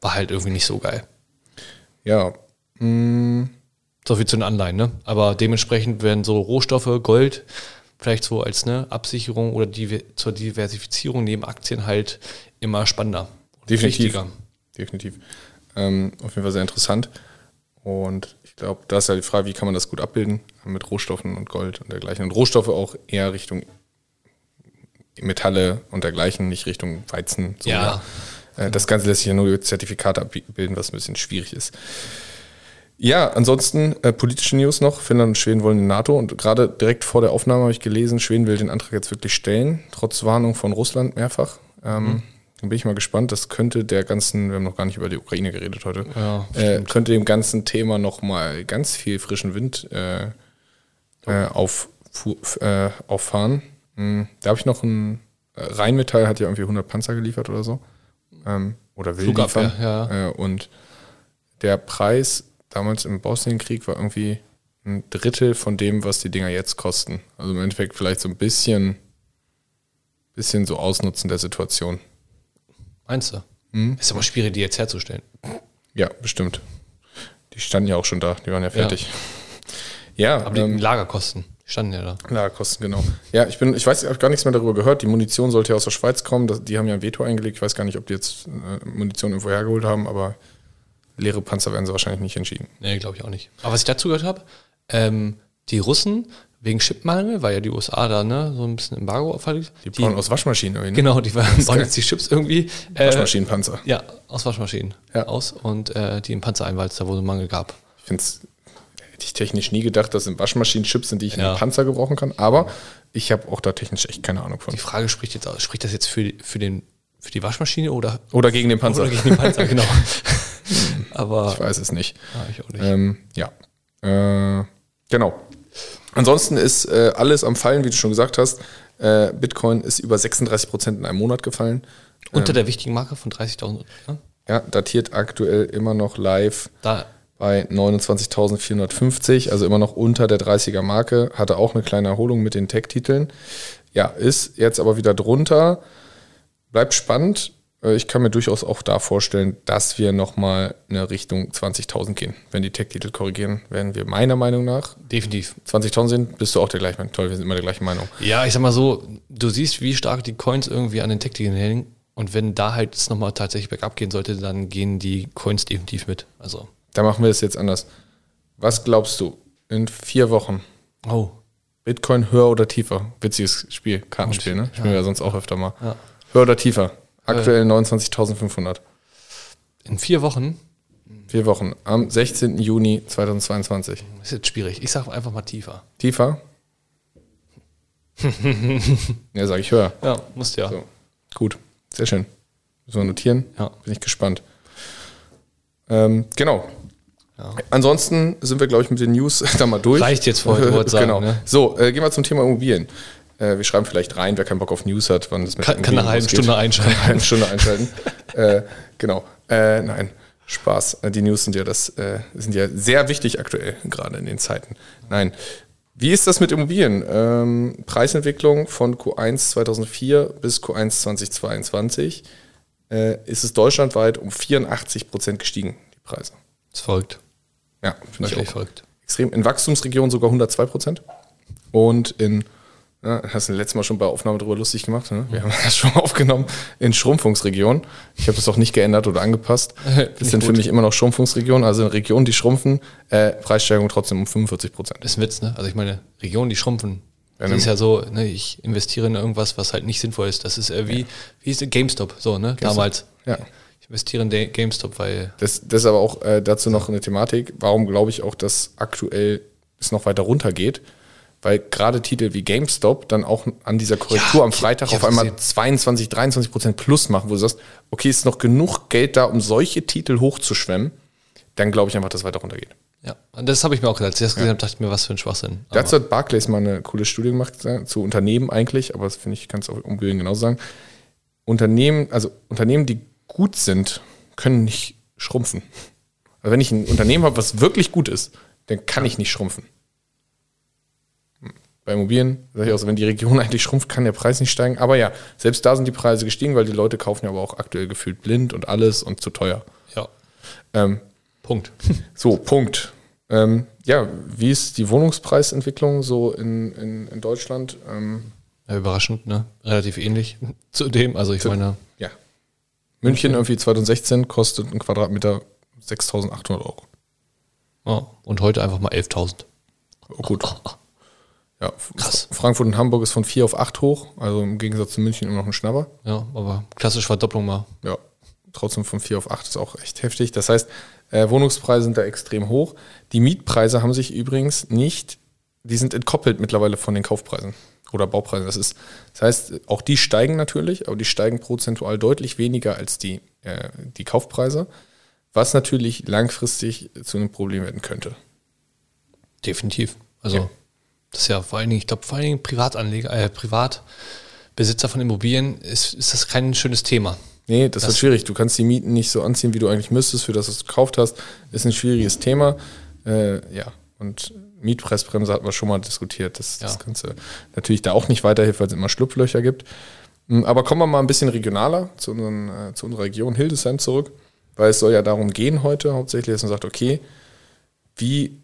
war halt irgendwie nicht so geil. Ja. Mm, So viel zu den Anleihen, ne? Aber dementsprechend werden so Rohstoffe, Gold, vielleicht so als ne, Absicherung oder die, zur Diversifizierung neben Aktien halt immer spannender. Definitiv. wichtiger. definitiv. Ähm, auf jeden Fall sehr interessant. Und glaube, da ist ja die Frage, wie kann man das gut abbilden mit Rohstoffen und Gold und dergleichen. Und Rohstoffe auch eher Richtung Metalle und dergleichen, nicht Richtung Weizen. Ja. Äh, Das Ganze lässt sich ja nur über Zertifikate abbilden, was ein bisschen schwierig ist. Ja, ansonsten äh, politische News noch. Finnland und Schweden wollen die NATO und gerade direkt vor der Aufnahme habe ich gelesen, Schweden will den Antrag jetzt wirklich stellen, trotz Warnung von Russland mehrfach. Ähm, Dann bin ich mal gespannt. Das könnte der ganzen, wir haben noch gar nicht über die Ukraine geredet heute, Ja, äh, könnte dem ganzen Thema nochmal ganz viel frischen Wind äh, äh, auf, äh, auffahren. Hm, Da habe ich noch ein äh, Rheinmetall hat ja irgendwie 100 Panzer geliefert oder so. Ähm, oder will Flugabwehr, liefern. ja. Äh, und der Preis damals im Bosnienkrieg war irgendwie ein Drittel von dem, was die Dinger jetzt kosten. Also im Endeffekt vielleicht so ein bisschen, bisschen so Ausnutzen der Situation. Meinst du? Hm? Ist aber schwierig, die jetzt herzustellen. Ja, bestimmt. Die standen ja auch schon da, die waren ja fertig. Ja, Aber die ähm, Lagerkosten die standen ja da. Lagerkosten, genau. Ja, ich bin, ich weiß, ich habe gar nichts mehr darüber gehört. Die Munition sollte ja aus der Schweiz kommen. Das, die haben ja ein Veto eingelegt. Ich weiß gar nicht, ob die jetzt äh, Munition irgendwo hergeholt haben, aber leere Panzer werden sie wahrscheinlich nicht entschieden. Nee, glaube ich auch nicht. Aber was ich dazu gehört habe, ähm, die Russen wegen Chipmangel, weil ja die USA da ne, so ein bisschen Embargo auffällig. Die bauen aus Waschmaschinen irgendwie. ne? Genau, die bauen jetzt die Chips irgendwie. Äh, Waschmaschinenpanzer. ja, aus Waschmaschinen Ja. aus und äh, die im Panzereinwalz, da wo es einen Mangel gab. Ich finde es, hätte ich technisch nie gedacht, dass in Waschmaschinen Chips sind, die ich in Ja. einen Panzer gebrauchen kann. Aber ich habe auch da technisch echt keine Ahnung von. Die Frage spricht jetzt aus, spricht das jetzt für, für, den, für die Waschmaschine oder, Oder gegen den Panzer. oder gegen den Panzer, genau. [LAUGHS] Aber Ich weiß es nicht. ah, ich auch nicht. Ähm, ja. Äh, genau. Ansonsten ist äh, alles am Fallen, wie du schon gesagt hast. Äh, Bitcoin ist über 36 Prozent in einem Monat gefallen. Unter der wichtigen Marke von 30.000. Ne? Ja, datiert aktuell immer noch live Da, bei 29.450, also immer noch unter der 30er Marke. Hatte auch eine kleine Erholung mit den Tech-Titeln. Ja, ist jetzt aber wieder drunter. Bleibt spannend. Äh, Ich kann mir durchaus auch da vorstellen, dass wir nochmal eine Richtung 20.000 gehen. Wenn die Tech-Titel korrigieren, werden wir meiner Meinung nach definitiv. 20.000 sind, bist du auch der gleichen Meinung. Toll, wir sind immer der gleichen Meinung. Ja, ich sag mal so, du siehst, wie stark die Coins irgendwie an den Tech-Titeln hängen. Und wenn da halt es nochmal tatsächlich bergab gehen sollte, dann gehen die Coins definitiv mit. Also, Da machen wir es jetzt anders. Was glaubst du in vier Wochen? oh, Bitcoin höher oder tiefer? Witziges Spiel, Kartenspiel, ne? Spielen wir ja sonst auch öfter mal. Ja. Höher oder tiefer? Aktuell 29.500. in vier Wochen Vier Wochen. Am 16. Juni 2022. ist jetzt schwierig. Ich sag einfach mal tiefer. Tiefer? [LAUGHS] ja, sage ich höher. Ja, musst ja. So. Gut, sehr schön. Müssen wir notieren. Ja. Bin ich gespannt. Ähm, genau. Ja. Ansonsten sind wir, glaube ich, mit den News [LAUGHS] da mal durch. Reicht jetzt für heute, [LAUGHS] sagen, genau. ne? So, äh, gehen wir zum Thema Immobilien. Äh, wir schreiben vielleicht rein, wer keinen Bock auf News hat, wann das mit Kann, kann eine halbe Stunde einschalten. Eine halbe Stunde einschalten. [LAUGHS] äh, genau. Äh, nein, Spaß. Äh, Die News sind ja das äh, sind ja sehr wichtig aktuell, gerade in den Zeiten. Nein. Wie ist das mit Immobilien? Ähm, Preisentwicklung von Q1 2004 bis Q1 2022 äh, ist es deutschlandweit um 84 Prozent gestiegen, die Preise. Das ist verrückt. Ja, finde ich auch verrückt. extrem. In Wachstumsregionen sogar 102 Prozent. Und in, ja, hast du letztes Mal schon bei Aufnahme drüber lustig gemacht, ne? wir haben [LAUGHS] das schon aufgenommen, in Schrumpfungsregionen. Ich habe das auch nicht geändert oder angepasst. [LAUGHS] Das sind für gut. mich immer noch Schrumpfungsregionen, also Regionen, die schrumpfen, äh, Preissteigerung trotzdem um 45 Prozent. Das ist ein Witz, ne? Also ich meine, Regionen, die schrumpfen. Das ne? ist ja so, ne, ich investiere in irgendwas, was halt nicht sinnvoll ist. Das ist äh, wie, wie ist es? GameStop, so, ne? Damals. Ja. Ich investiere in GameStop, weil Das, das ist aber auch äh, dazu noch eine Thematik, warum glaube ich auch, dass aktuell es noch weiter runtergeht. Weil gerade Titel wie GameStop dann auch an dieser Korrektur Ja, am Freitag auf einmal gesehen. 22, 23 Prozent plus machen, wo du sagst, okay, ist noch genug Geld da, um solche Titel hochzuschwemmen, dann glaube ich einfach, dass es weiter runtergeht. ja, und das habe ich mir auch gesagt. Als ich das gesehen habe, dachte ich mir, was für ein Schwachsinn. Dazu hat Barclays mal eine coole Studie gemacht, äh, zu Unternehmen eigentlich, aber das finde ich, kannst du auch umgehen genauso sagen. Unternehmen, also Unternehmen, die gut sind, können nicht schrumpfen. Also wenn ich ein Unternehmen habe, was wirklich gut ist, dann kann ich nicht schrumpfen. Bei Immobilien. Sag ich auch so, wenn die Region [LAUGHS] eigentlich schrumpft, kann der Preis nicht steigen. Aber ja, selbst da sind die Preise gestiegen, weil die Leute kaufen ja aber auch aktuell gefühlt blind und alles und zu teuer. Ja. Ähm, Punkt. [LAUGHS] so, Punkt. Ähm, ja, wie ist die Wohnungspreisentwicklung so in, in, in Deutschland? Ähm, Ja, überraschend, ne? Relativ ähnlich [LAUGHS] zu dem. Also ich meine, ja. München irgendwie 2016 kostet ein Quadratmeter 6.800 Euro. ja, und heute einfach mal 11.000. Oh, gut. Ja, Krass. Frankfurt und Hamburg ist von 4 auf 8 hoch, also im Gegensatz zu München immer noch ein Schnapper. Ja, aber klassische Verdopplung mal. Ja, trotzdem von 4 auf 8 ist auch echt heftig. Das heißt, äh, Wohnungspreise sind da extrem hoch. Die Mietpreise haben sich übrigens nicht, die sind entkoppelt mittlerweile von den Kaufpreisen oder Baupreisen. Das, ist, das heißt, auch die steigen natürlich, aber die steigen prozentual deutlich weniger als die, äh, die Kaufpreise, was natürlich langfristig zu einem Problem werden könnte. Definitiv. Also Ja. Das ist ja vor allen Dingen, ich glaube, vor allen Dingen Privatanleger, äh, Privatbesitzer von Immobilien ist, ist das kein schönes Thema. Nee, das, Das- wird schwierig. Du kannst die Mieten nicht so anziehen, wie du eigentlich müsstest, für das was du gekauft hast. Ist ein schwieriges Thema. Äh, ja, und Mietpreisbremse hatten wir schon mal diskutiert, dass das Ja. Ganze natürlich da auch nicht weiterhilft, weil es immer Schlupflöcher gibt. Mm, Aber kommen wir mal ein bisschen regionaler zu, unseren, äh, zu unserer Region Hildesheim zurück, weil es soll ja darum gehen heute hauptsächlich, dass man sagt, okay, wie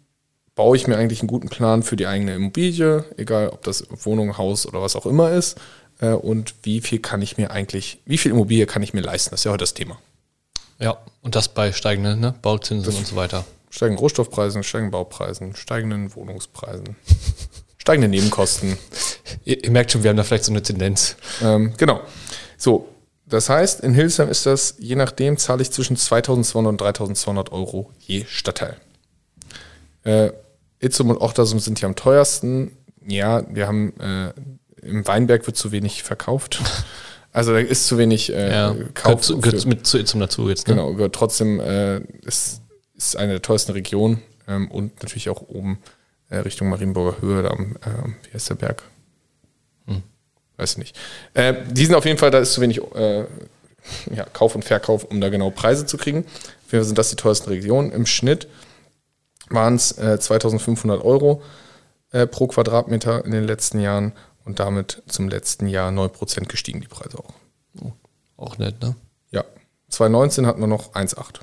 baue ich mir eigentlich einen guten Plan für die eigene Immobilie, egal ob das Wohnung, Haus oder was auch immer ist, äh, und wie viel kann ich mir eigentlich, wie viel Immobilie kann ich mir leisten? Das ist ja heute das Thema. Ja, und das bei steigenden ne? Bauzinsen und so weiter. Steigenden Rohstoffpreisen, steigenden Baupreisen, steigenden Wohnungspreisen, [LAUGHS] steigende Nebenkosten. Ihr, ihr merkt schon, wir haben da vielleicht so eine Tendenz. Ähm, genau. So, das heißt, in Hildesheim ist das, je nachdem, zahle ich zwischen 2200 und 3200 Euro je Stadtteil. Äh, Itzum und Ochtersum sind hier am teuersten. Ja, wir haben, äh, im Weinberg wird zu wenig verkauft. [LAUGHS] Also da ist zu wenig äh, Ja, Kauf. zu- mit zu, zum dazu jetzt. Ne? Genau, gehört trotzdem äh, ist, ist eine der teuersten Regionen ähm, und natürlich auch oben äh, Richtung Marienburger Höhe, da am, äh, wie heißt der Berg? Weiß ich nicht. Äh, die sind auf jeden Fall, da ist zu wenig äh, ja, Kauf und Verkauf, um da genau Preise zu kriegen. Auf jeden Fall sind das die teuersten Regionen. Im Schnitt waren es äh, 2500 Euro äh, pro Quadratmeter in den letzten Jahren und damit zum letzten Jahr 9% gestiegen, die Preise auch. Auch nett, ne? Ja, 2019 hatten wir noch 1,8.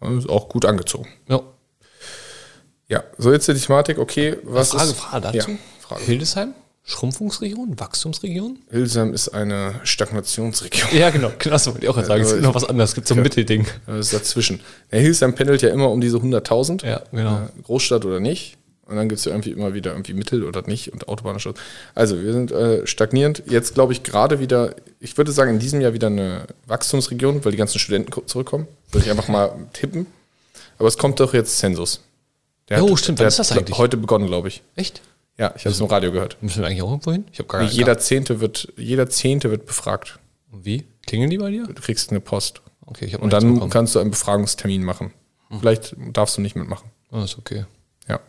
Das ist auch gut angezogen. Ja. Ja, so jetzt die Thematik, okay, was Frage, ist... Frage dazu. Ja, Frage. Hildesheim? Schrumpfungsregion? Wachstumsregion? Hildesheim ist eine Stagnationsregion. Ja, genau. genau das wollte ich auch sagen. Es gibt noch was anderes. Es gibt so ein Mittelding. Das ist dazwischen. Der Hildesheim pendelt ja immer um diese 100.000. Ja, genau. Großstadt oder nicht. Und dann gibt es ja irgendwie immer wieder irgendwie Mittel oder nicht und Autobahnstadt. Also wir sind äh, stagnierend. Jetzt glaube ich gerade wieder, ich würde sagen, in diesem Jahr wieder eine Wachstumsregion, weil die ganzen Studenten ko- zurückkommen. Würde ich einfach mal tippen. Aber es kommt doch jetzt Zensus. Der Oh, stimmt. der Wann ist das hat eigentlich? Heute begonnen, glaube ich. Echt? Ja, ich habe es im Radio gehört. Müssen wir eigentlich auch irgendwo hin? Ich habe gar nicht. jeder Zehnte wird, jeder Zehnte wird befragt. Wie? Klingeln die bei dir? Du kriegst eine Post. Okay, ich habe Und dann kannst du einen Befragungstermin machen. Hm. Vielleicht darfst du nicht mitmachen. Oh, ist okay. Ja.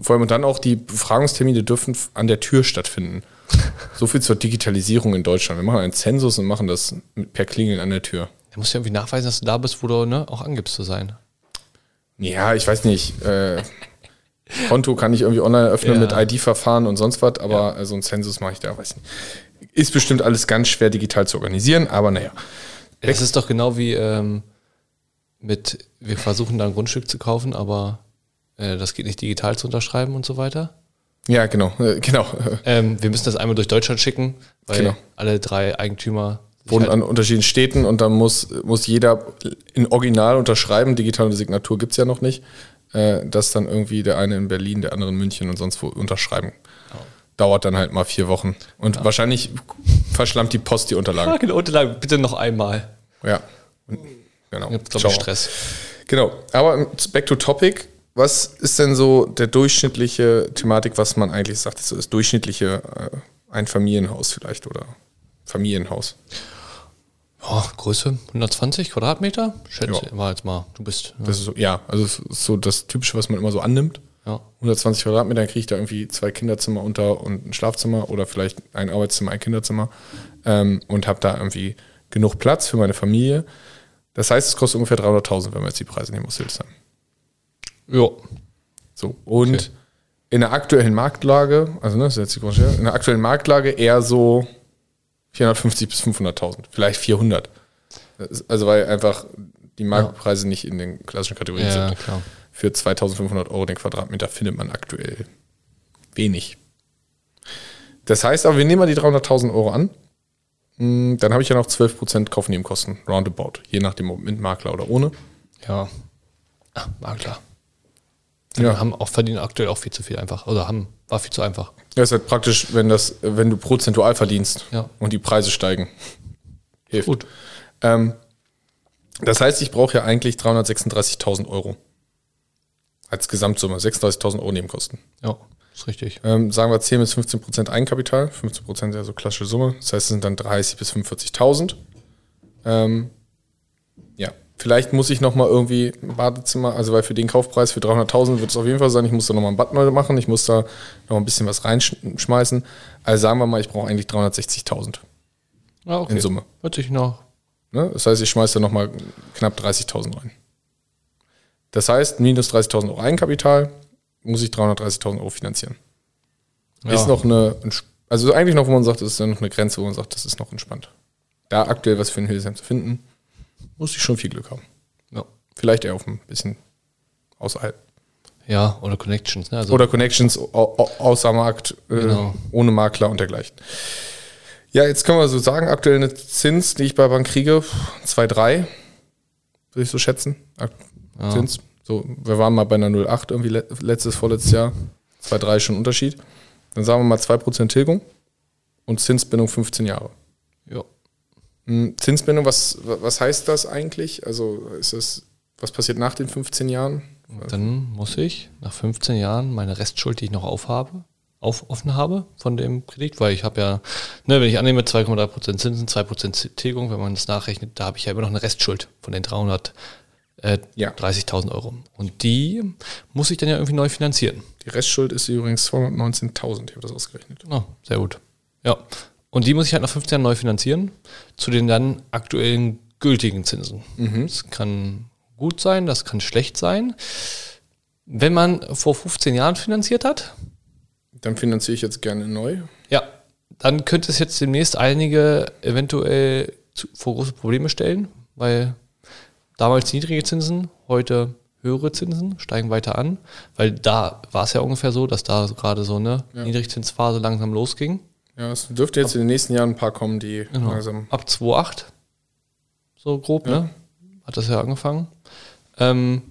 Vor allem und dann auch die Befragungstermine dürfen an der Tür stattfinden. [LAUGHS] So viel zur Digitalisierung in Deutschland. Wir machen einen Zensus und machen das per Klingeln an der Tür. Da musst du irgendwie nachweisen, dass du da bist, wo du ne, auch angibst zu sein. Ja, ich weiß nicht. Äh, Konto kann ich irgendwie online eröffnen Ja. mit ID-Verfahren und sonst was, aber äh, so einen Zensus mache ich da, weiß nicht. Ist bestimmt alles ganz schwer digital zu organisieren, aber naja. Es ist doch genau wie ähm, mit, wir versuchen da ein Grundstück zu kaufen, aber äh, das geht nicht digital zu unterschreiben und so weiter. Ja, genau, äh, [LAUGHS] genau. Ähm, wir müssen das einmal durch Deutschland schicken, weil Genau. alle drei Eigentümer Wohnen halt- an unterschiedlichen Städten und dann muss, muss jeder in Original unterschreiben. Digitale Signatur gibt's ja noch nicht. Äh, dass dann irgendwie der eine in Berlin, der andere in München und sonst wo unterschreiben. Dauert dann halt mal vier Wochen. Und wahrscheinlich verschlammt die Post die Unterlagen. Ah, genau, Unterlagen, bitte noch einmal. Ja. Genau. Hab, glaube ich, Stress. Genau. Aber back to topic. Was ist denn so der durchschnittliche Thematik, was man eigentlich sagt, ist so das durchschnittliche äh, Einfamilienhaus vielleicht oder Familienhaus? Oh, Größe 120 Quadratmeter? Schätze Ja. mal jetzt mal. Du bist. Ja. Das ist so, ja, also es ist so das Typische, was man immer so annimmt. ja. 120 Quadratmeter, dann kriege ich da irgendwie zwei Kinderzimmer unter und ein Schlafzimmer oder vielleicht ein Arbeitszimmer, ein Kinderzimmer ähm, und habe da irgendwie genug Platz für meine Familie. Das heißt, es kostet ungefähr 300.000, wenn man jetzt die Preise nehmen muss, Hildesheim. ja. So, und in der aktuellen Marktlage, also ne, das ist jetzt die große, in der aktuellen Marktlage eher so 450 bis 500.000, vielleicht 400. Das ist- Also weil einfach die Marktpreise nicht in den klassischen Kategorien Ja, sind. klar. Für 2500 Euro den Quadratmeter findet man aktuell wenig. Das heißt aber, wir nehmen mal die 300.000 Euro an. Mm, Dann habe ich ja noch 12% Kaufnebenkosten, roundabout. Je nachdem, ob mit Makler oder ohne. Ja. Ach, Makler. Ja. Ja. Haben auch verdienen aktuell auch viel zu viel einfach. Oder haben, war viel zu einfach. Das ist halt praktisch, wenn, das, wenn du prozentual verdienst Ja. und die Preise steigen. Hilft. Gut. Ähm, das heißt, ich brauche ja eigentlich 336.000 Euro. Als Gesamtsumme. 36.000 Euro Nebenkosten. Ja, ist richtig. Ähm, sagen wir 10 bis 15 Prozent Eigenkapital. 15 Prozent ist ja so klassische Summe. Das heißt, es sind dann 30 bis 45.000. Ähm, ja, vielleicht muss ich nochmal irgendwie ein Badezimmer, also weil für den Kaufpreis für 300.000 wird es auf jeden Fall sein, ich muss da nochmal ein Bad neu machen, ich muss da noch ein bisschen was reinschmeißen. Also sagen wir mal, ich brauche eigentlich 360.000 Ja, okay. in Summe. Hört sich noch. Ne? Das heißt, ich schmeiße da nochmal knapp 30.000 rein. Das heißt, minus 30.000 Euro Eigenkapital muss ich 330.000 Euro finanzieren. Ja. Ist noch eine, also eigentlich noch, wo man sagt, das ist ja noch eine Grenze, wo man sagt, das ist noch entspannt. Da aktuell was für ein Hildesheim zu finden, muss ich schon viel Glück haben. Ja. Vielleicht eher auf ein bisschen außerhalb. ja, oder Connections. Ne? Also, Oder Connections au- au- außer Markt, äh, Genau. ohne Makler und dergleichen. Ja, jetzt können wir so sagen, aktuell eine Zins, die ich bei Bank kriege, 2,3, würde ich so schätzen. Zins. So, wir waren mal bei einer 0,8 irgendwie le- letztes, vorletztes Jahr. 2,3 ist schon ein Unterschied. Dann sagen wir mal 2% Tilgung und Zinsbindung 15 Jahre. Hm, Zinsbindung, was, was heißt das eigentlich? Also ist es, was passiert nach den 15 Jahren? Dann muss ich nach 15 Jahren meine Restschuld, die ich noch aufhabe, auf, offen habe von dem Kredit, weil ich habe ja, ne, wenn ich annehme 2,3% Zinsen, 2% Tilgung, wenn man das nachrechnet, da habe ich ja immer noch eine Restschuld von den 330.000 äh, Ja. 30.000 Euro. Und die muss ich dann ja irgendwie neu finanzieren. Die Restschuld ist übrigens 219.000, ich habe das ausgerechnet. Ah, sehr gut. Ja. Und die muss ich halt nach 15 Jahren neu finanzieren, zu den dann aktuellen gültigen Zinsen. Das kann gut sein, das kann schlecht sein. Wenn man vor 15 Jahren finanziert hat, Dann finanziere ich jetzt gerne neu. ja, dann könnte es jetzt demnächst einige eventuell zu, vor große Probleme stellen, weil damals niedrige Zinsen, heute höhere Zinsen steigen weiter an, weil da war es ja ungefähr so, dass da gerade so eine Niedrigzinsphase langsam losging. Ja, es dürfte jetzt in den nächsten Jahren ein paar kommen, die Genau. langsam. Ab 2,8, so grob, Ja. ne? Hat das ja angefangen. Ähm,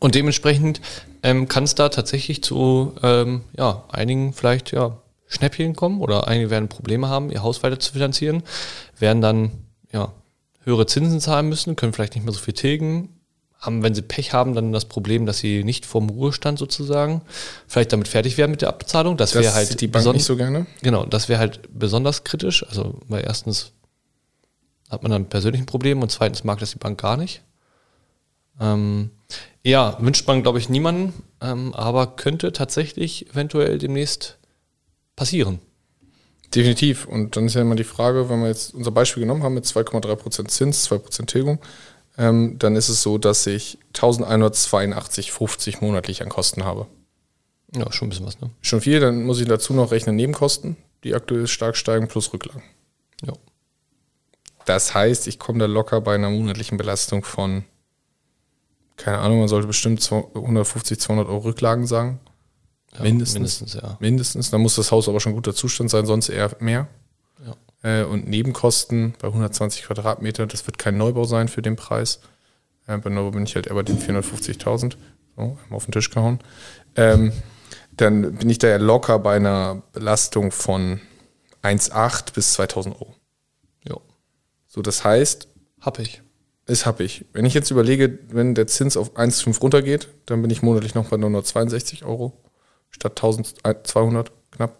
und dementsprechend ähm, kann es da tatsächlich zu ähm, ja, einigen vielleicht ja, Schnäppchen kommen oder einige werden Probleme haben, ihr Haus weiter zu finanzieren, werden dann ja, höhere Zinsen zahlen müssen, können vielleicht nicht mehr so viel tilgen, haben, wenn sie Pech haben, dann das Problem, dass sie nicht vom Ruhestand sozusagen vielleicht damit fertig werden mit der Abzahlung. Das, Das wäre halt sieht die Bank nicht so gerne. Genau, das wäre halt besonders kritisch. Also, weil erstens hat man dann persönlich ein Problem und zweitens mag das die Bank gar nicht. Ähm, ja, wünscht man, glaube ich, niemanden, ähm, aber könnte tatsächlich eventuell demnächst passieren. Definitiv. Und dann ist ja immer die Frage, wenn wir jetzt unser Beispiel genommen haben mit 2,3% Zins, 2% Tilgung, ähm, dann ist es so, dass ich 1182,50 monatlich an Kosten habe. Ja, schon ein bisschen was, ne? Schon viel, dann muss ich dazu noch rechnen Nebenkosten, die aktuell stark steigen, plus Rücklagen. Ja. Das heißt, ich komme da locker bei einer monatlichen Belastung von, keine Ahnung, man sollte bestimmt 200 150, 200 Euro Rücklagen sagen. ja Mindestens. Mindestens, ja. Mindestens. Dann muss das Haus aber schon guter Zustand sein, sonst eher mehr. Äh, und Nebenkosten bei 120 Quadratmeter, das wird kein Neubau sein für den Preis. Äh, bei Neubau bin ich halt eher bei den 450.000. So, auf den Tisch gehauen. Ähm, dann bin ich da ja locker bei einer Belastung von 1,8 bis 2000 Euro. Ja. So, das heißt, Hab ich. ist hab ich. Wenn ich jetzt überlege, wenn der Zins auf 1,5 runtergeht, dann bin ich monatlich noch bei 962 Euro statt 1200 knapp.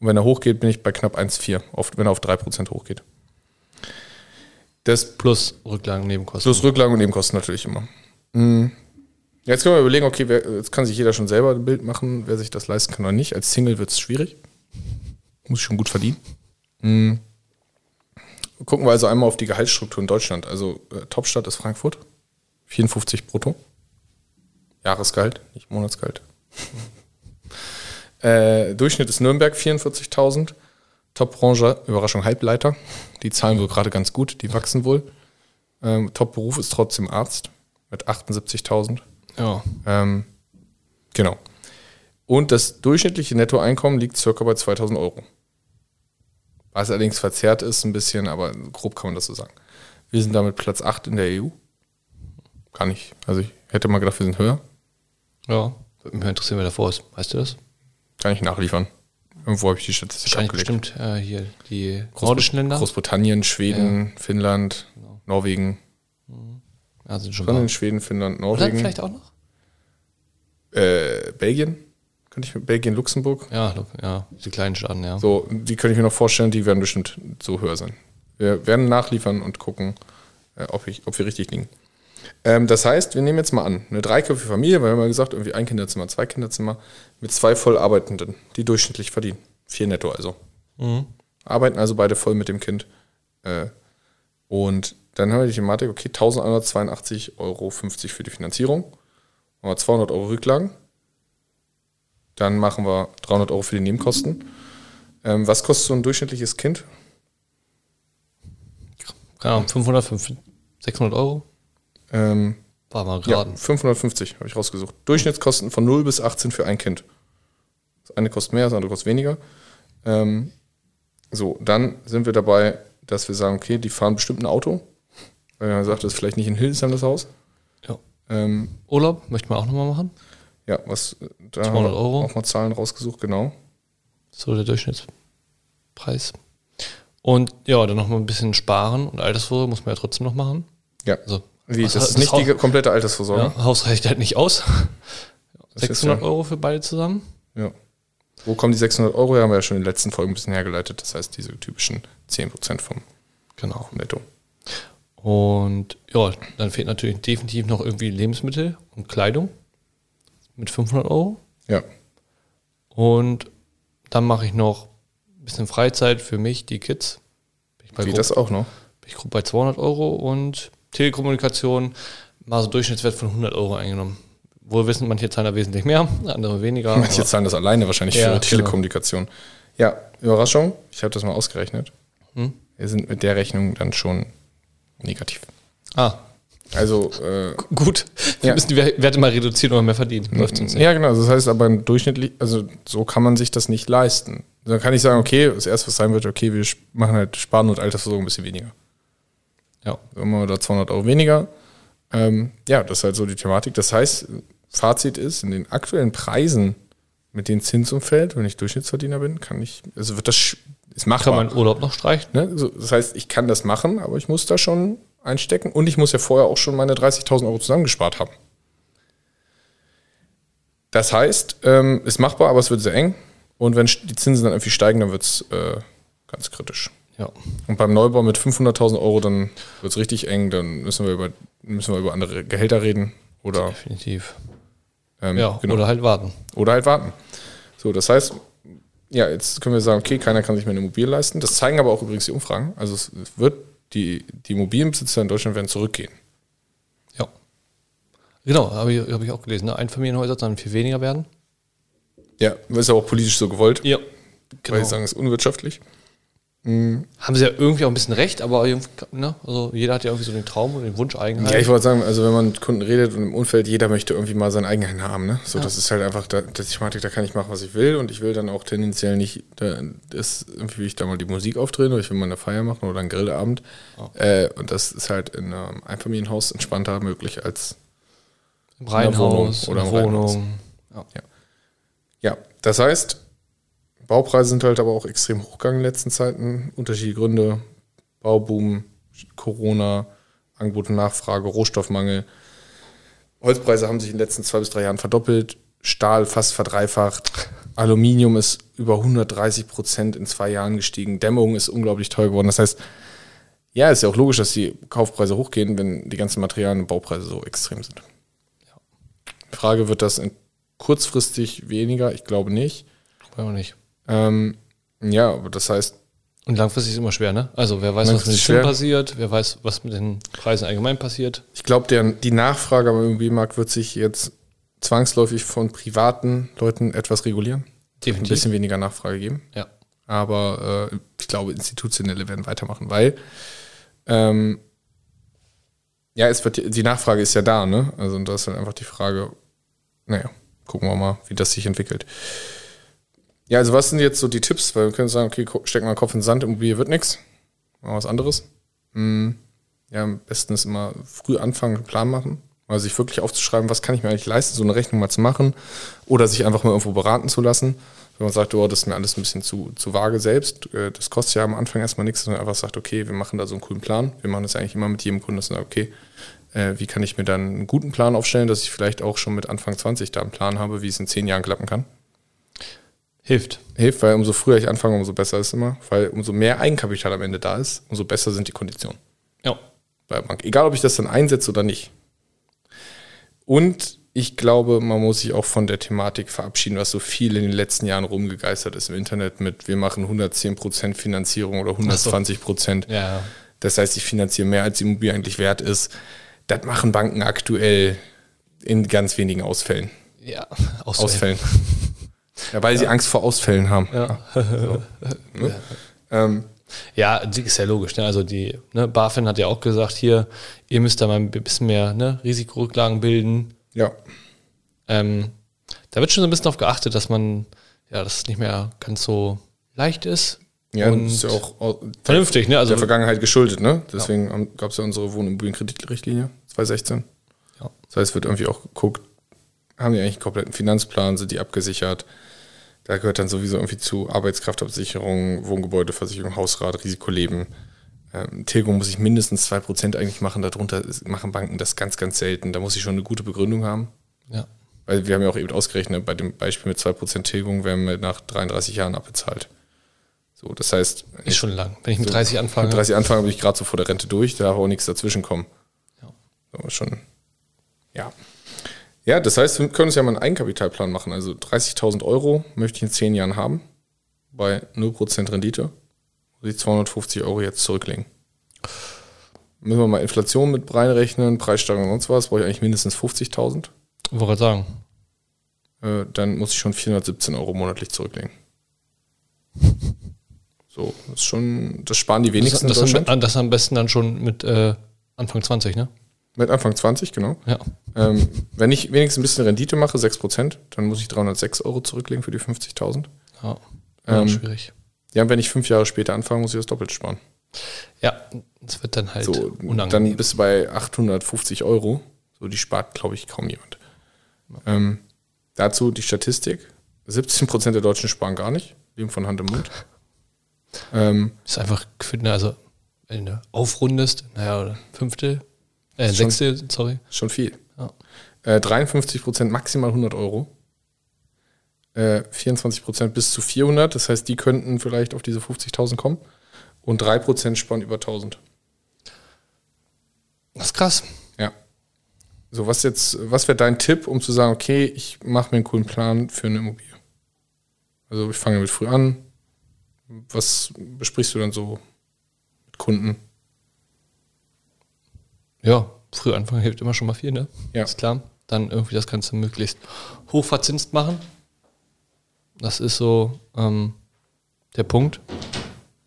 Und wenn er hochgeht, bin ich bei knapp 1,4, oft wenn er auf 3% hochgeht. Das Plus Rücklagen, Nebenkosten. plus Rücklagen und Nebenkosten natürlich immer. Mm. Jetzt können wir überlegen, okay, wer, jetzt kann sich jeder schon selber ein Bild machen, wer sich das leisten kann oder nicht. Als Single wird es schwierig. Muss ich schon gut verdienen. Mm. Gucken wir also einmal auf die Gehaltsstruktur in Deutschland. Also äh, Topstadt ist Frankfurt. 54 brutto. Jahresgehalt, nicht Monatsgehalt. Äh, Durchschnitt ist Nürnberg 44.000. Top-Branche, Überraschung, Halbleiter. Die zahlen wohl gerade ganz gut, die wachsen wohl. Ähm, Top-Beruf ist trotzdem Arzt mit 78.000. Ja. Ähm, genau. Und das durchschnittliche Nettoeinkommen liegt circa bei 2000 Euro. Was allerdings verzerrt ist ein bisschen, aber grob kann man das so sagen. Wir sind damit Platz 8 in der EU. Gar nicht. Also ich hätte mal gedacht, wir sind höher. Ja. Würde mich interessieren, wer davor ist. Weißt du das? Kann ich nachliefern. Irgendwo habe ich die Statistik abgelegt. bestimmt äh, hier die Großbrit- nordischen Länder. Großbritannien, Schweden, Finnland, Norwegen. ja, sind schon paar. Schweden, Finnland, Holland Norwegen. vielleicht auch noch? Äh, Belgien? Könnte ich mir, Belgien, Luxemburg? Ja, ja, die kleinen Staaten, ja. So, die könnte ich mir noch vorstellen, die werden bestimmt so höher sein. Wir werden nachliefern und gucken, äh, ob, ich, ob wir richtig liegen. Ähm, das heißt, wir nehmen jetzt mal an, eine dreiköpfige Familie, weil wir haben ja gesagt, irgendwie ein Kinderzimmer, zwei Kinderzimmer, mit zwei Vollarbeitenden, die durchschnittlich verdienen. Vier netto also. Arbeiten also beide voll mit dem Kind. Äh, und dann haben wir die Thematik, okay, 1182,50 Euro für die Finanzierung. Haben wir 200 Euro Rücklagen. Dann machen wir 300 Euro für die Nebenkosten. Ähm, was kostet so ein durchschnittliches Kind? Keine Ahnung, 500, 500, 600 Euro? Ähm, War mal ja, gerade. 550 habe ich rausgesucht. Durchschnittskosten von 0 bis 18 für ein Kind. Das eine kostet mehr, das andere kostet weniger. Ähm, so, dann sind wir dabei, dass wir sagen, okay, die fahren bestimmt ein Auto. Weil man sagt, das ist vielleicht nicht in Hildesheim das Haus. Ja. Ähm, Urlaub möchten wir auch nochmal machen. ja, was, da 200 haben wir Euro. auch mal Zahlen rausgesucht, genau. So der Durchschnittspreis. Und ja, dann noch mal ein bisschen sparen und Altersvorsorge muss man ja trotzdem noch machen. Ja. Also, Wie, was- das ist nicht Haus- die komplette Altersvorsorge. ja, Haus reicht halt nicht aus. Das ist 600 ja- Euro für beide zusammen. Ja. Wo kommen die 600 Euro her? Haben wir ja schon in den letzten Folgen ein bisschen hergeleitet. Das heißt, diese typischen 10% vom Genau. Netto. Und ja, dann fehlt natürlich definitiv noch irgendwie Lebensmittel und Kleidung mit 500 Euro. Ja. Und dann mache ich noch ein bisschen Freizeit für mich, die Kids. Bin ich grob, das auch noch. bin ich grob bei 200 Euro und Telekommunikation mal so Durchschnittswert von 100 Euro eingenommen. Wohl wissen, manche zahlen da wesentlich mehr, andere weniger. [LAUGHS] Manche zahlen das alleine wahrscheinlich Ja, für genau. Telekommunikation. Ja, Überraschung. Ich habe das mal ausgerechnet. Hm? Wir sind mit der Rechnung dann schon negativ. Ah, Also, äh, gut. [LAUGHS] Wir Ja. müssen die Werte mal reduzieren oder mehr verdienen. Läuft uns nicht. ja, genau. Das heißt aber durchschnittlich, also so kann man sich das nicht leisten. Dann kann ich sagen, okay, das erste, was sein wird, okay, wir machen halt Sparen und Altersversorgung ein bisschen weniger. Ja. Wir da 200 Euro weniger. Ähm, ja, das ist halt so die Thematik. Das heißt, Fazit ist, in den aktuellen Preisen mit dem Zinsumfeld, wenn ich Durchschnittsverdiener bin, kann ich, also wird das, sch- ist Kann man Urlaub noch streichen? Ne? So, das heißt, ich kann das machen, aber ich muss da schon einstecken und ich muss ja vorher auch schon meine 30.000 Euro zusammengespart haben. Das heißt, ähm, ist machbar, aber es wird sehr eng. Und wenn die Zinsen dann irgendwie steigen, dann wird es äh, ganz kritisch. Ja. Und beim Neubau mit 500.000 Euro, dann wird es richtig eng. Dann müssen wir über, müssen wir über andere Gehälter reden. Oder, Definitiv. ähm, Ja, genau. oder halt warten. Oder halt warten. So, das heißt, ja, jetzt können wir sagen, okay, keiner kann sich mehr eine Immobilie leisten. Das zeigen aber auch übrigens die Umfragen. Also es wird, die, die Immobilienbesitzer in Deutschland werden zurückgehen. Ja. Genau, habe ich, hab ich auch gelesen. Ne? Einfamilienhäuser sollen viel weniger werden. Ja, ist ja auch politisch so gewollt, Ja. weil Genau. sie sagen, es ist unwirtschaftlich. Haben sie ja irgendwie auch ein bisschen recht, aber ne? also jeder hat ja irgendwie so den Traum oder den Wunsch Eigenheim. Ja, ich wollte sagen, also wenn man mit Kunden redet und im Umfeld, jeder möchte irgendwie mal sein Eigenheim haben. Ne? So, das ist halt einfach da, das Thematik, da kann ich machen, was ich will und ich will dann auch tendenziell nicht, da, das irgendwie will ich da mal die Musik aufdrehen oder ich will mal eine Feier machen oder einen Grillabend. Äh, und das ist halt in einem Einfamilienhaus entspannter möglich als Im in Wohnung Reihenhaus oder oder im Wohnung. Ja. Ja, das heißt, Baupreise sind halt aber auch extrem hochgegangen in den letzten Zeiten. Unterschiedliche Gründe. Bauboom, Corona, Angebot und Nachfrage, Rohstoffmangel. Holzpreise haben sich in den letzten zwei bis drei Jahren verdoppelt. Stahl fast verdreifacht. Aluminium ist über 130 Prozent in zwei Jahren gestiegen. Dämmung ist unglaublich teuer geworden. Das heißt, ja, ist ja auch logisch, dass die Kaufpreise hochgehen, wenn die ganzen Materialien und Baupreise so extrem sind. Die Frage, wird das in kurzfristig weniger? Ich glaube nicht. Weiß auch nicht. Ähm, ja, aber das heißt, Und langfristig ist immer schwer, ne? Also wer weiß, was mit den Zinsen passiert, wer weiß, was mit den Preisen allgemein passiert. ich glaube, die Nachfrage am Immobilienmarkt wird sich jetzt zwangsläufig von privaten Leuten etwas regulieren. Ein Definitiv. bisschen weniger Nachfrage geben. Ja. Aber äh, ich glaube, Institutionelle werden weitermachen, weil ähm, ja, es wird, die Nachfrage ist ja da, ne? Also und da ist dann einfach die Frage, naja, gucken wir mal, wie das sich entwickelt. Ja, also was sind jetzt so die Tipps? Weil wir können sagen, okay, stecken wir den Kopf in den Sand, Immobilie wird nichts. Mal was anderes. Hm, ja, am besten ist immer früh anfangen, einen Plan machen. Also sich wirklich aufzuschreiben, was kann ich mir eigentlich leisten, so eine Rechnung mal zu machen. Oder sich einfach mal irgendwo beraten zu lassen. Wenn man sagt, oh, das ist mir alles ein bisschen zu, zu vage selbst, äh, das kostet ja am Anfang erstmal nichts, sondern einfach sagt, okay, wir machen da so einen coolen Plan. Wir machen das eigentlich immer mit jedem Kunden, dass wir sagen, okay, äh, wie kann ich mir dann einen guten Plan aufstellen, dass ich vielleicht auch schon mit Anfang 20 da einen Plan habe, wie es in zehn Jahren klappen kann. Hilft. Hilft, weil umso früher ich anfange, umso besser ist es immer. Weil umso mehr Eigenkapital am Ende da ist, umso besser sind die Konditionen Ja. bei der Bank. Egal, ob ich das dann einsetze oder nicht. Und ich glaube, man muss sich auch von der Thematik verabschieden, was so viel in den letzten Jahren rumgegeistert ist im Internet mit, wir machen 110% Finanzierung oder 120%. Ja. Das heißt, ich finanziere mehr, als die Immobilie eigentlich wert ist. Das machen Banken aktuell in ganz wenigen Ausfällen. Ja. Ausfällen. Ausfällen. Ja, weil sie Angst vor Ausfällen haben. Ja. [LAUGHS] So. Ne? Ähm, Ja, ist ja logisch. Ne? Also die ne, BaFin hat ja auch gesagt, hier, ihr müsst da mal ein bisschen mehr ne, Risikorücklagen bilden. ja, Ähm, da wird schon so ein bisschen darauf geachtet, dass man, ja, dass es nicht mehr ganz so leicht ist. ja Und das ist ja auch au- vernünftig, ne? Also der Vergangenheit geschuldet, ne? Deswegen gab es ja unsere Wohnimmobilienkreditrichtlinie 2016. Ja. Das heißt, wird irgendwie auch geguckt, haben die eigentlich einen kompletten Finanzplan, sind die abgesichert? Da gehört dann sowieso irgendwie zu Arbeitskraftabsicherung, Wohngebäudeversicherung, Hausrat, Risikoleben. Ähm, Tilgung muss ich mindestens 2% eigentlich machen, darunter machen Banken das ganz, ganz selten. Da muss ich schon eine gute Begründung haben. ja. Weil wir haben ja auch eben ausgerechnet, bei dem Beispiel mit 2% Tilgung werden wir nach 33 Jahren abbezahlt. So, das heißt, ist schon lang. Wenn ich mit so 30 anfange. Mit 30 anfange, bin ich gerade so vor der Rente durch, da darf auch nichts dazwischen kommen. Ja. Aber schon, ja. Ja, das heißt, wir können uns ja mal einen Eigenkapitalplan machen. Also 30.000 Euro möchte ich in 10 Jahren haben, bei 0% Rendite. Muss ich 250 Euro jetzt zurücklegen. Müssen wir mal Inflation mit reinrechnen, Preissteigerung und sonst was, brauche ich eigentlich mindestens 50.000. Ich wollte sagen. Äh, dann muss ich schon 417 Euro monatlich zurücklegen. [LAUGHS] So, das ist schon, das sparen die Das, wenigsten das, in Deutschland. am, das am besten dann schon mit äh, Anfang 20, ne? Mit Anfang 20, genau. Ja. Ähm, wenn ich wenigstens ein bisschen Rendite mache, 6%, dann muss ich 306 Euro zurücklegen für die 50.000. Ja. Ähm, schwierig. Ja, und wenn ich fünf Jahre später anfange, muss ich das doppelt sparen. Ja, es wird dann halt So, unangenehm. dann bist du bei 850 Euro. So, die spart, glaube ich, kaum jemand. Ähm, dazu die Statistik. 17% der Deutschen sparen gar nicht, leben von Hand im Mund. [LAUGHS] Ähm, ist einfach also wenn du aufrundest, naja, oder Fünftel, äh, Schon- Sechstel, sorry. schon viel. Ja. Äh, 53% maximal 100 Euro. Äh, 24% bis zu 400. Das heißt, die könnten vielleicht auf diese 50.000 kommen. Und 3% sparen über 1000. Das ist krass. Ja. So, was jetzt, was wäre dein Tipp, um zu sagen, okay, ich mache mir einen coolen Plan für eine Immobilie? Also ich fange damit früh an. Was besprichst du dann so mit Kunden? Ja, früh anfangen hilft immer schon mal viel, ne? Ja. Ist klar. Dann irgendwie das Ganze möglichst hochverzinst machen. Das ist so ähm, der Punkt.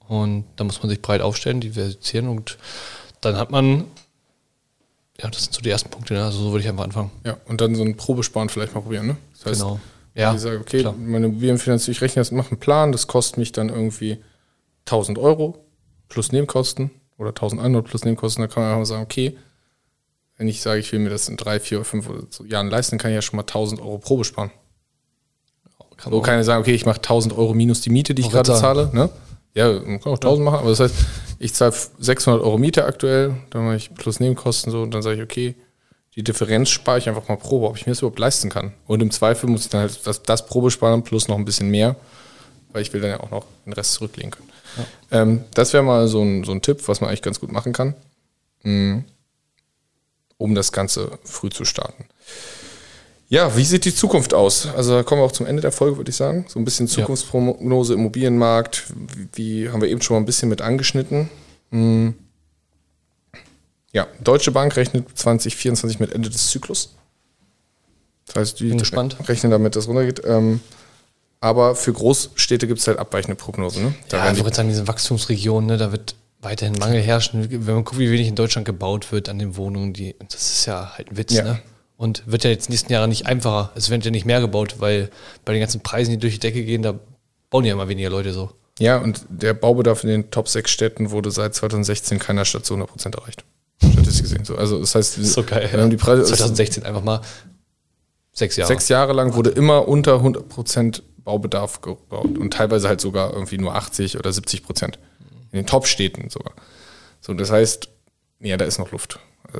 Und da muss man sich breit aufstellen, diversifizieren und dann hat man, ja, das sind so die ersten Punkte, ne? also so würde ich einfach anfangen. Ja, und dann so ein Probesparen vielleicht mal probieren, ne? Das heißt, genau. Ja, ich sage, okay, klar. meine Immobilienfinanzierung, ich rechne jetzt, mache einen Plan, das kostet mich dann irgendwie 1000 Euro plus Nebenkosten oder 1100 plus Nebenkosten, da kann man einfach mal sagen, okay, wenn ich sage, ich will mir das in drei, vier, fünf oder so Jahren leisten, kann ich ja schon mal 1000 Euro Probe sparen. Kann So kann ich sagen, okay, ich mache 1000 Euro minus die Miete, die ich gerade zahle. Ne? Ja, man kann auch 1000 machen, aber das heißt, ich zahle 600 Euro Miete aktuell, dann mache ich plus Nebenkosten so und dann sage ich, okay, die Differenz spare ich einfach mal Probe, ob ich mir das überhaupt leisten kann. Und im Zweifel muss ich dann halt das, das Probe sparen plus noch ein bisschen mehr, weil ich will dann ja auch noch den Rest zurücklegen können. Ähm, das wäre mal so ein, so ein Tipp, was man eigentlich ganz gut machen kann, mm, um das Ganze früh zu starten. Ja, wie sieht die Zukunft aus? Also da kommen wir auch zum Ende der Folge, würde ich sagen. So ein bisschen Zukunftsprognose, Immobilienmarkt, wie, wie haben wir eben schon mal ein bisschen mit angeschnitten. Hm. Ja, Deutsche Bank rechnet 2024 mit Ende des Zyklus. Das heißt, die rechnen damit, dass es runtergeht. Ähm, Aber für Großstädte gibt es halt abweichende Prognosen. Ne? Da ja, ich würde sagen, diese Wachstumsregionen, ne, da wird weiterhin Mangel herrschen. Wenn man guckt, wie wenig in Deutschland gebaut wird an den Wohnungen, die, das ist ja halt ein Witz, Ja. ne? Und wird ja jetzt in den nächsten Jahren nicht einfacher. Es wird ja nicht mehr gebaut, weil bei den ganzen Preisen, die durch die Decke gehen, da bauen ja immer weniger Leute so. ja, und der Baubedarf in den Top 6 Städten wurde seit 2016 keiner Stadt zu 100% erreicht. Statistisch gesehen. So. Also das heißt, So geil. wir haben die Preise, 2016 einfach mal sechs Jahre. Sechs Jahre lang wurde immer unter 100% Baubedarf gebaut und teilweise halt sogar irgendwie nur 80 oder 70 Prozent. In den Top-Städten sogar. So, das heißt, ja, da ist noch Luft. Äh,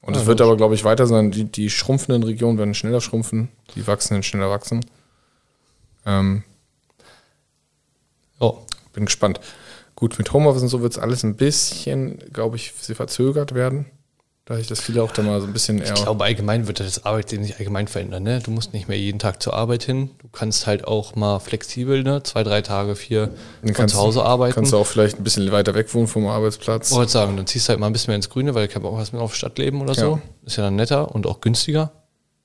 Und es wird aber, glaube ich, weiter sein. Die, die schrumpfenden Regionen werden schneller schrumpfen, die wachsenden schneller wachsen. Ähm, Ja. bin gespannt. Gut, mit Homeoffice und so wird es alles ein bisschen, glaube ich, verzögert werden. Da ich das viele auch da mal so ein bisschen eher. Ich glaube, allgemein wird das Arbeitsleben sich allgemein verändern. Ne? Du musst nicht mehr jeden Tag zur Arbeit hin. Du kannst halt auch mal flexibel, ne? zwei, drei Tage, vier Dann von zu Hause arbeiten. Kannst du auch vielleicht ein bisschen weiter weg wohnen vom Arbeitsplatz. Ich wollte sagen, dann ziehst du halt mal ein bisschen mehr ins Grüne, weil ich habe auch was mit auf Stadt leben oder so. Ja. Ist ja dann netter und auch günstiger.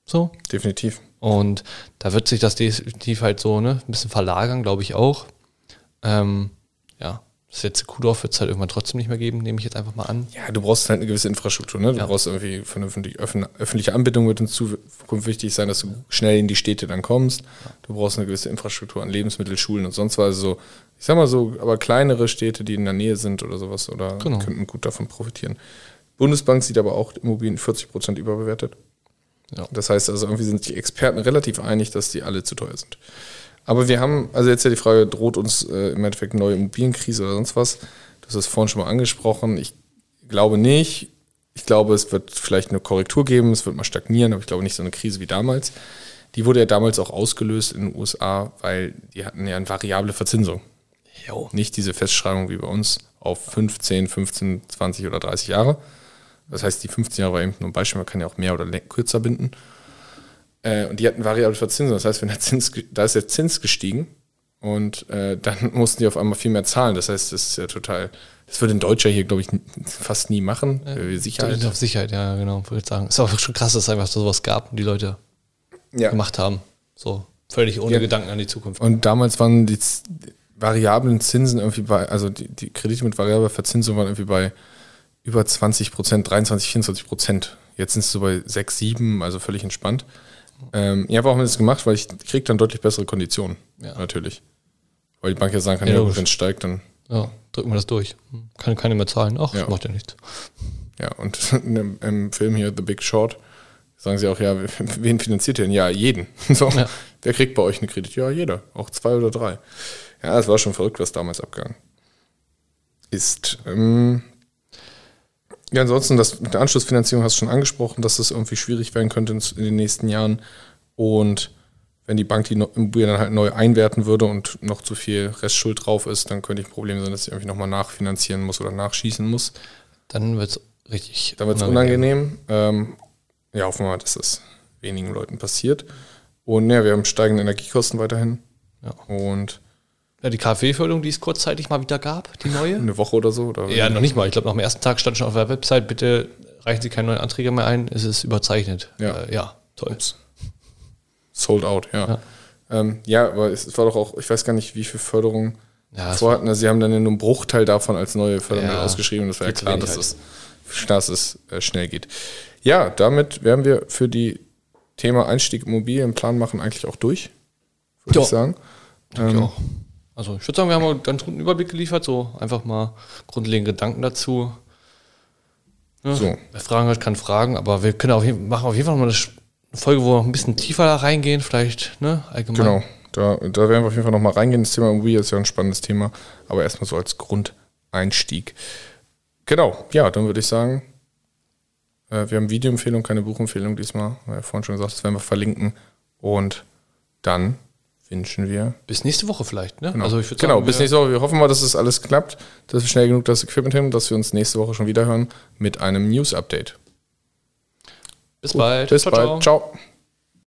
So. Definitiv. Und da wird sich das definitiv halt so ne, ein bisschen verlagern, glaube ich auch. Ähm, ja, das letzte Kuhdorf wird es halt irgendwann trotzdem nicht mehr geben, nehme ich jetzt einfach mal an. Ja, du brauchst halt eine gewisse Infrastruktur. Ne? Du Ja. brauchst irgendwie vernünftig öffentliche Anbindung wird in Zukunft wichtig sein, dass du schnell in die Städte dann kommst. Du brauchst eine gewisse Infrastruktur an Lebensmittel, Schulen und sonst was. Also so, ich sag mal so, aber kleinere Städte, die in der Nähe sind oder sowas, oder Genau. könnten gut davon profitieren. Bundesbank sieht aber auch Immobilien 40 Prozent überbewertet. Ja. Das heißt also, irgendwie sind die Experten relativ einig, dass die alle zu teuer sind. Aber wir haben, also jetzt ja die Frage, droht uns äh, im Endeffekt eine neue Immobilienkrise oder sonst was? Du hast es vorhin schon mal angesprochen. Ich glaube nicht. Ich glaube, es wird vielleicht eine Korrektur geben, es wird mal stagnieren, aber ich glaube nicht so eine Krise wie damals. Die wurde ja damals auch ausgelöst in den USA, weil die hatten ja eine variable Verzinsung. Jo. Nicht diese Festschreibung wie bei uns auf 15, 15, 20 oder 30 Jahre. Das heißt, die 15 Jahre war eben nur ein Beispiel, man kann ja auch mehr oder kürzer binden. Äh, und die hatten variable Verzinsung. Das heißt, wenn der Zins, da ist der Zins gestiegen und äh, dann [LAUGHS] mussten die auf einmal viel mehr zahlen. Das heißt, das ist ja total, das würde ein Deutscher hier, glaube ich, fast nie machen. Äh, Sicherheit. Auf Sicherheit, ja, genau, würde ich sagen. Ist auch schon krass, dass es einfach so sowas gab und die Leute Ja. gemacht haben. So völlig ohne Ja. Gedanken an die Zukunft. Und damals waren die variablen Zinsen irgendwie bei, also die, die Kredite mit variabler Verzinsung waren irgendwie bei über 20 Prozent, 23, 24 Prozent. Jetzt sind es so bei 6, 7, also völlig entspannt. Ähm, ja, warum haben wir das gemacht? Weil ich kriege dann deutlich bessere Konditionen. Ja. Natürlich. Weil die Bank ja sagen kann, Ja, ja, wenn es steigt, dann. Ja, drücken wir das durch. Kann keine mehr zahlen. Ach, Ja. macht ja nichts. Ja, und [LAUGHS] im, im Film hier The Big Short sagen sie auch, ja, [LAUGHS] wen finanziert ihr denn? Ja, jeden. [LAUGHS] So, Ja. Wer kriegt bei euch einen Kredit? Ja, jeder. Auch zwei oder drei. Ja, es war schon verrückt, was damals abgegangen ist. Ähm, ja, ansonsten, das mit der Anschlussfinanzierung hast du schon angesprochen, dass das irgendwie schwierig werden könnte in, den nächsten Jahren. Und wenn die Bank die No- Immobilie dann halt neu einwerten würde und noch zu viel Restschuld drauf ist, dann könnte ich ein Problem sein, dass sie irgendwie nochmal nachfinanzieren muss oder nachschießen muss. Dann wird es richtig. Da wird es unangenehm. Ähm, ja, hoffen wir mal, dass das wenigen Leuten passiert. Und ja, wir haben steigende Energiekosten weiterhin. Ja. Und Ja, die KfW-Förderung, die es kurzzeitig mal wieder gab, die neue. eine Woche oder so. Oder Ja, noch nicht mal. Ich glaube, nach dem ersten Tag stand schon auf der Website, bitte reichen Sie keine neuen Anträge mehr ein, es ist überzeichnet. Ja. äh, ja toll. Ups. Sold out, ja. Ja. Ähm, ja aber es, war doch auch, ich weiß gar nicht, wie viel Förderung Ja, vorhatten. Also sie haben dann ja nur einen Bruchteil davon als neue Förderung Ja, ausgeschrieben. Das war ja klar, dass halt. es, dass es äh, schnell geht. Ja, damit wären wir für die Thema Einstieg Immobilienplan machen eigentlich auch durch, würde ich sagen. Denke ich Ähm, auch. Also ich würde sagen, wir haben einen ganz guten Überblick geliefert, so einfach mal grundlegende Gedanken dazu. Ja, So. Wer Fragen hat, kann fragen, aber wir können auf jeden, machen auf jeden Fall mal eine Folge, wo wir noch ein bisschen tiefer da reingehen, vielleicht, ne, allgemein. Genau, da, da werden wir auf jeden Fall nochmal reingehen. Das Thema Immobilie ist ja ein spannendes Thema, aber erstmal so als Grundeinstieg. Genau, ja, dann würde ich sagen, äh, wir haben Videoempfehlung, keine Buchempfehlung diesmal. Wir haben ja vorhin schon gesagt, das werden wir verlinken. Und dann wünschen wir. Bis nächste Woche vielleicht, ne? Genau, Also ich würde genau sagen, bis nächste Woche. Wir hoffen mal, dass es alles klappt, dass wir schnell genug das Equipment haben, dass wir uns nächste Woche schon wieder hören mit einem News-Update. Bis bald. Bis Ciao, bald. ciao. ciao.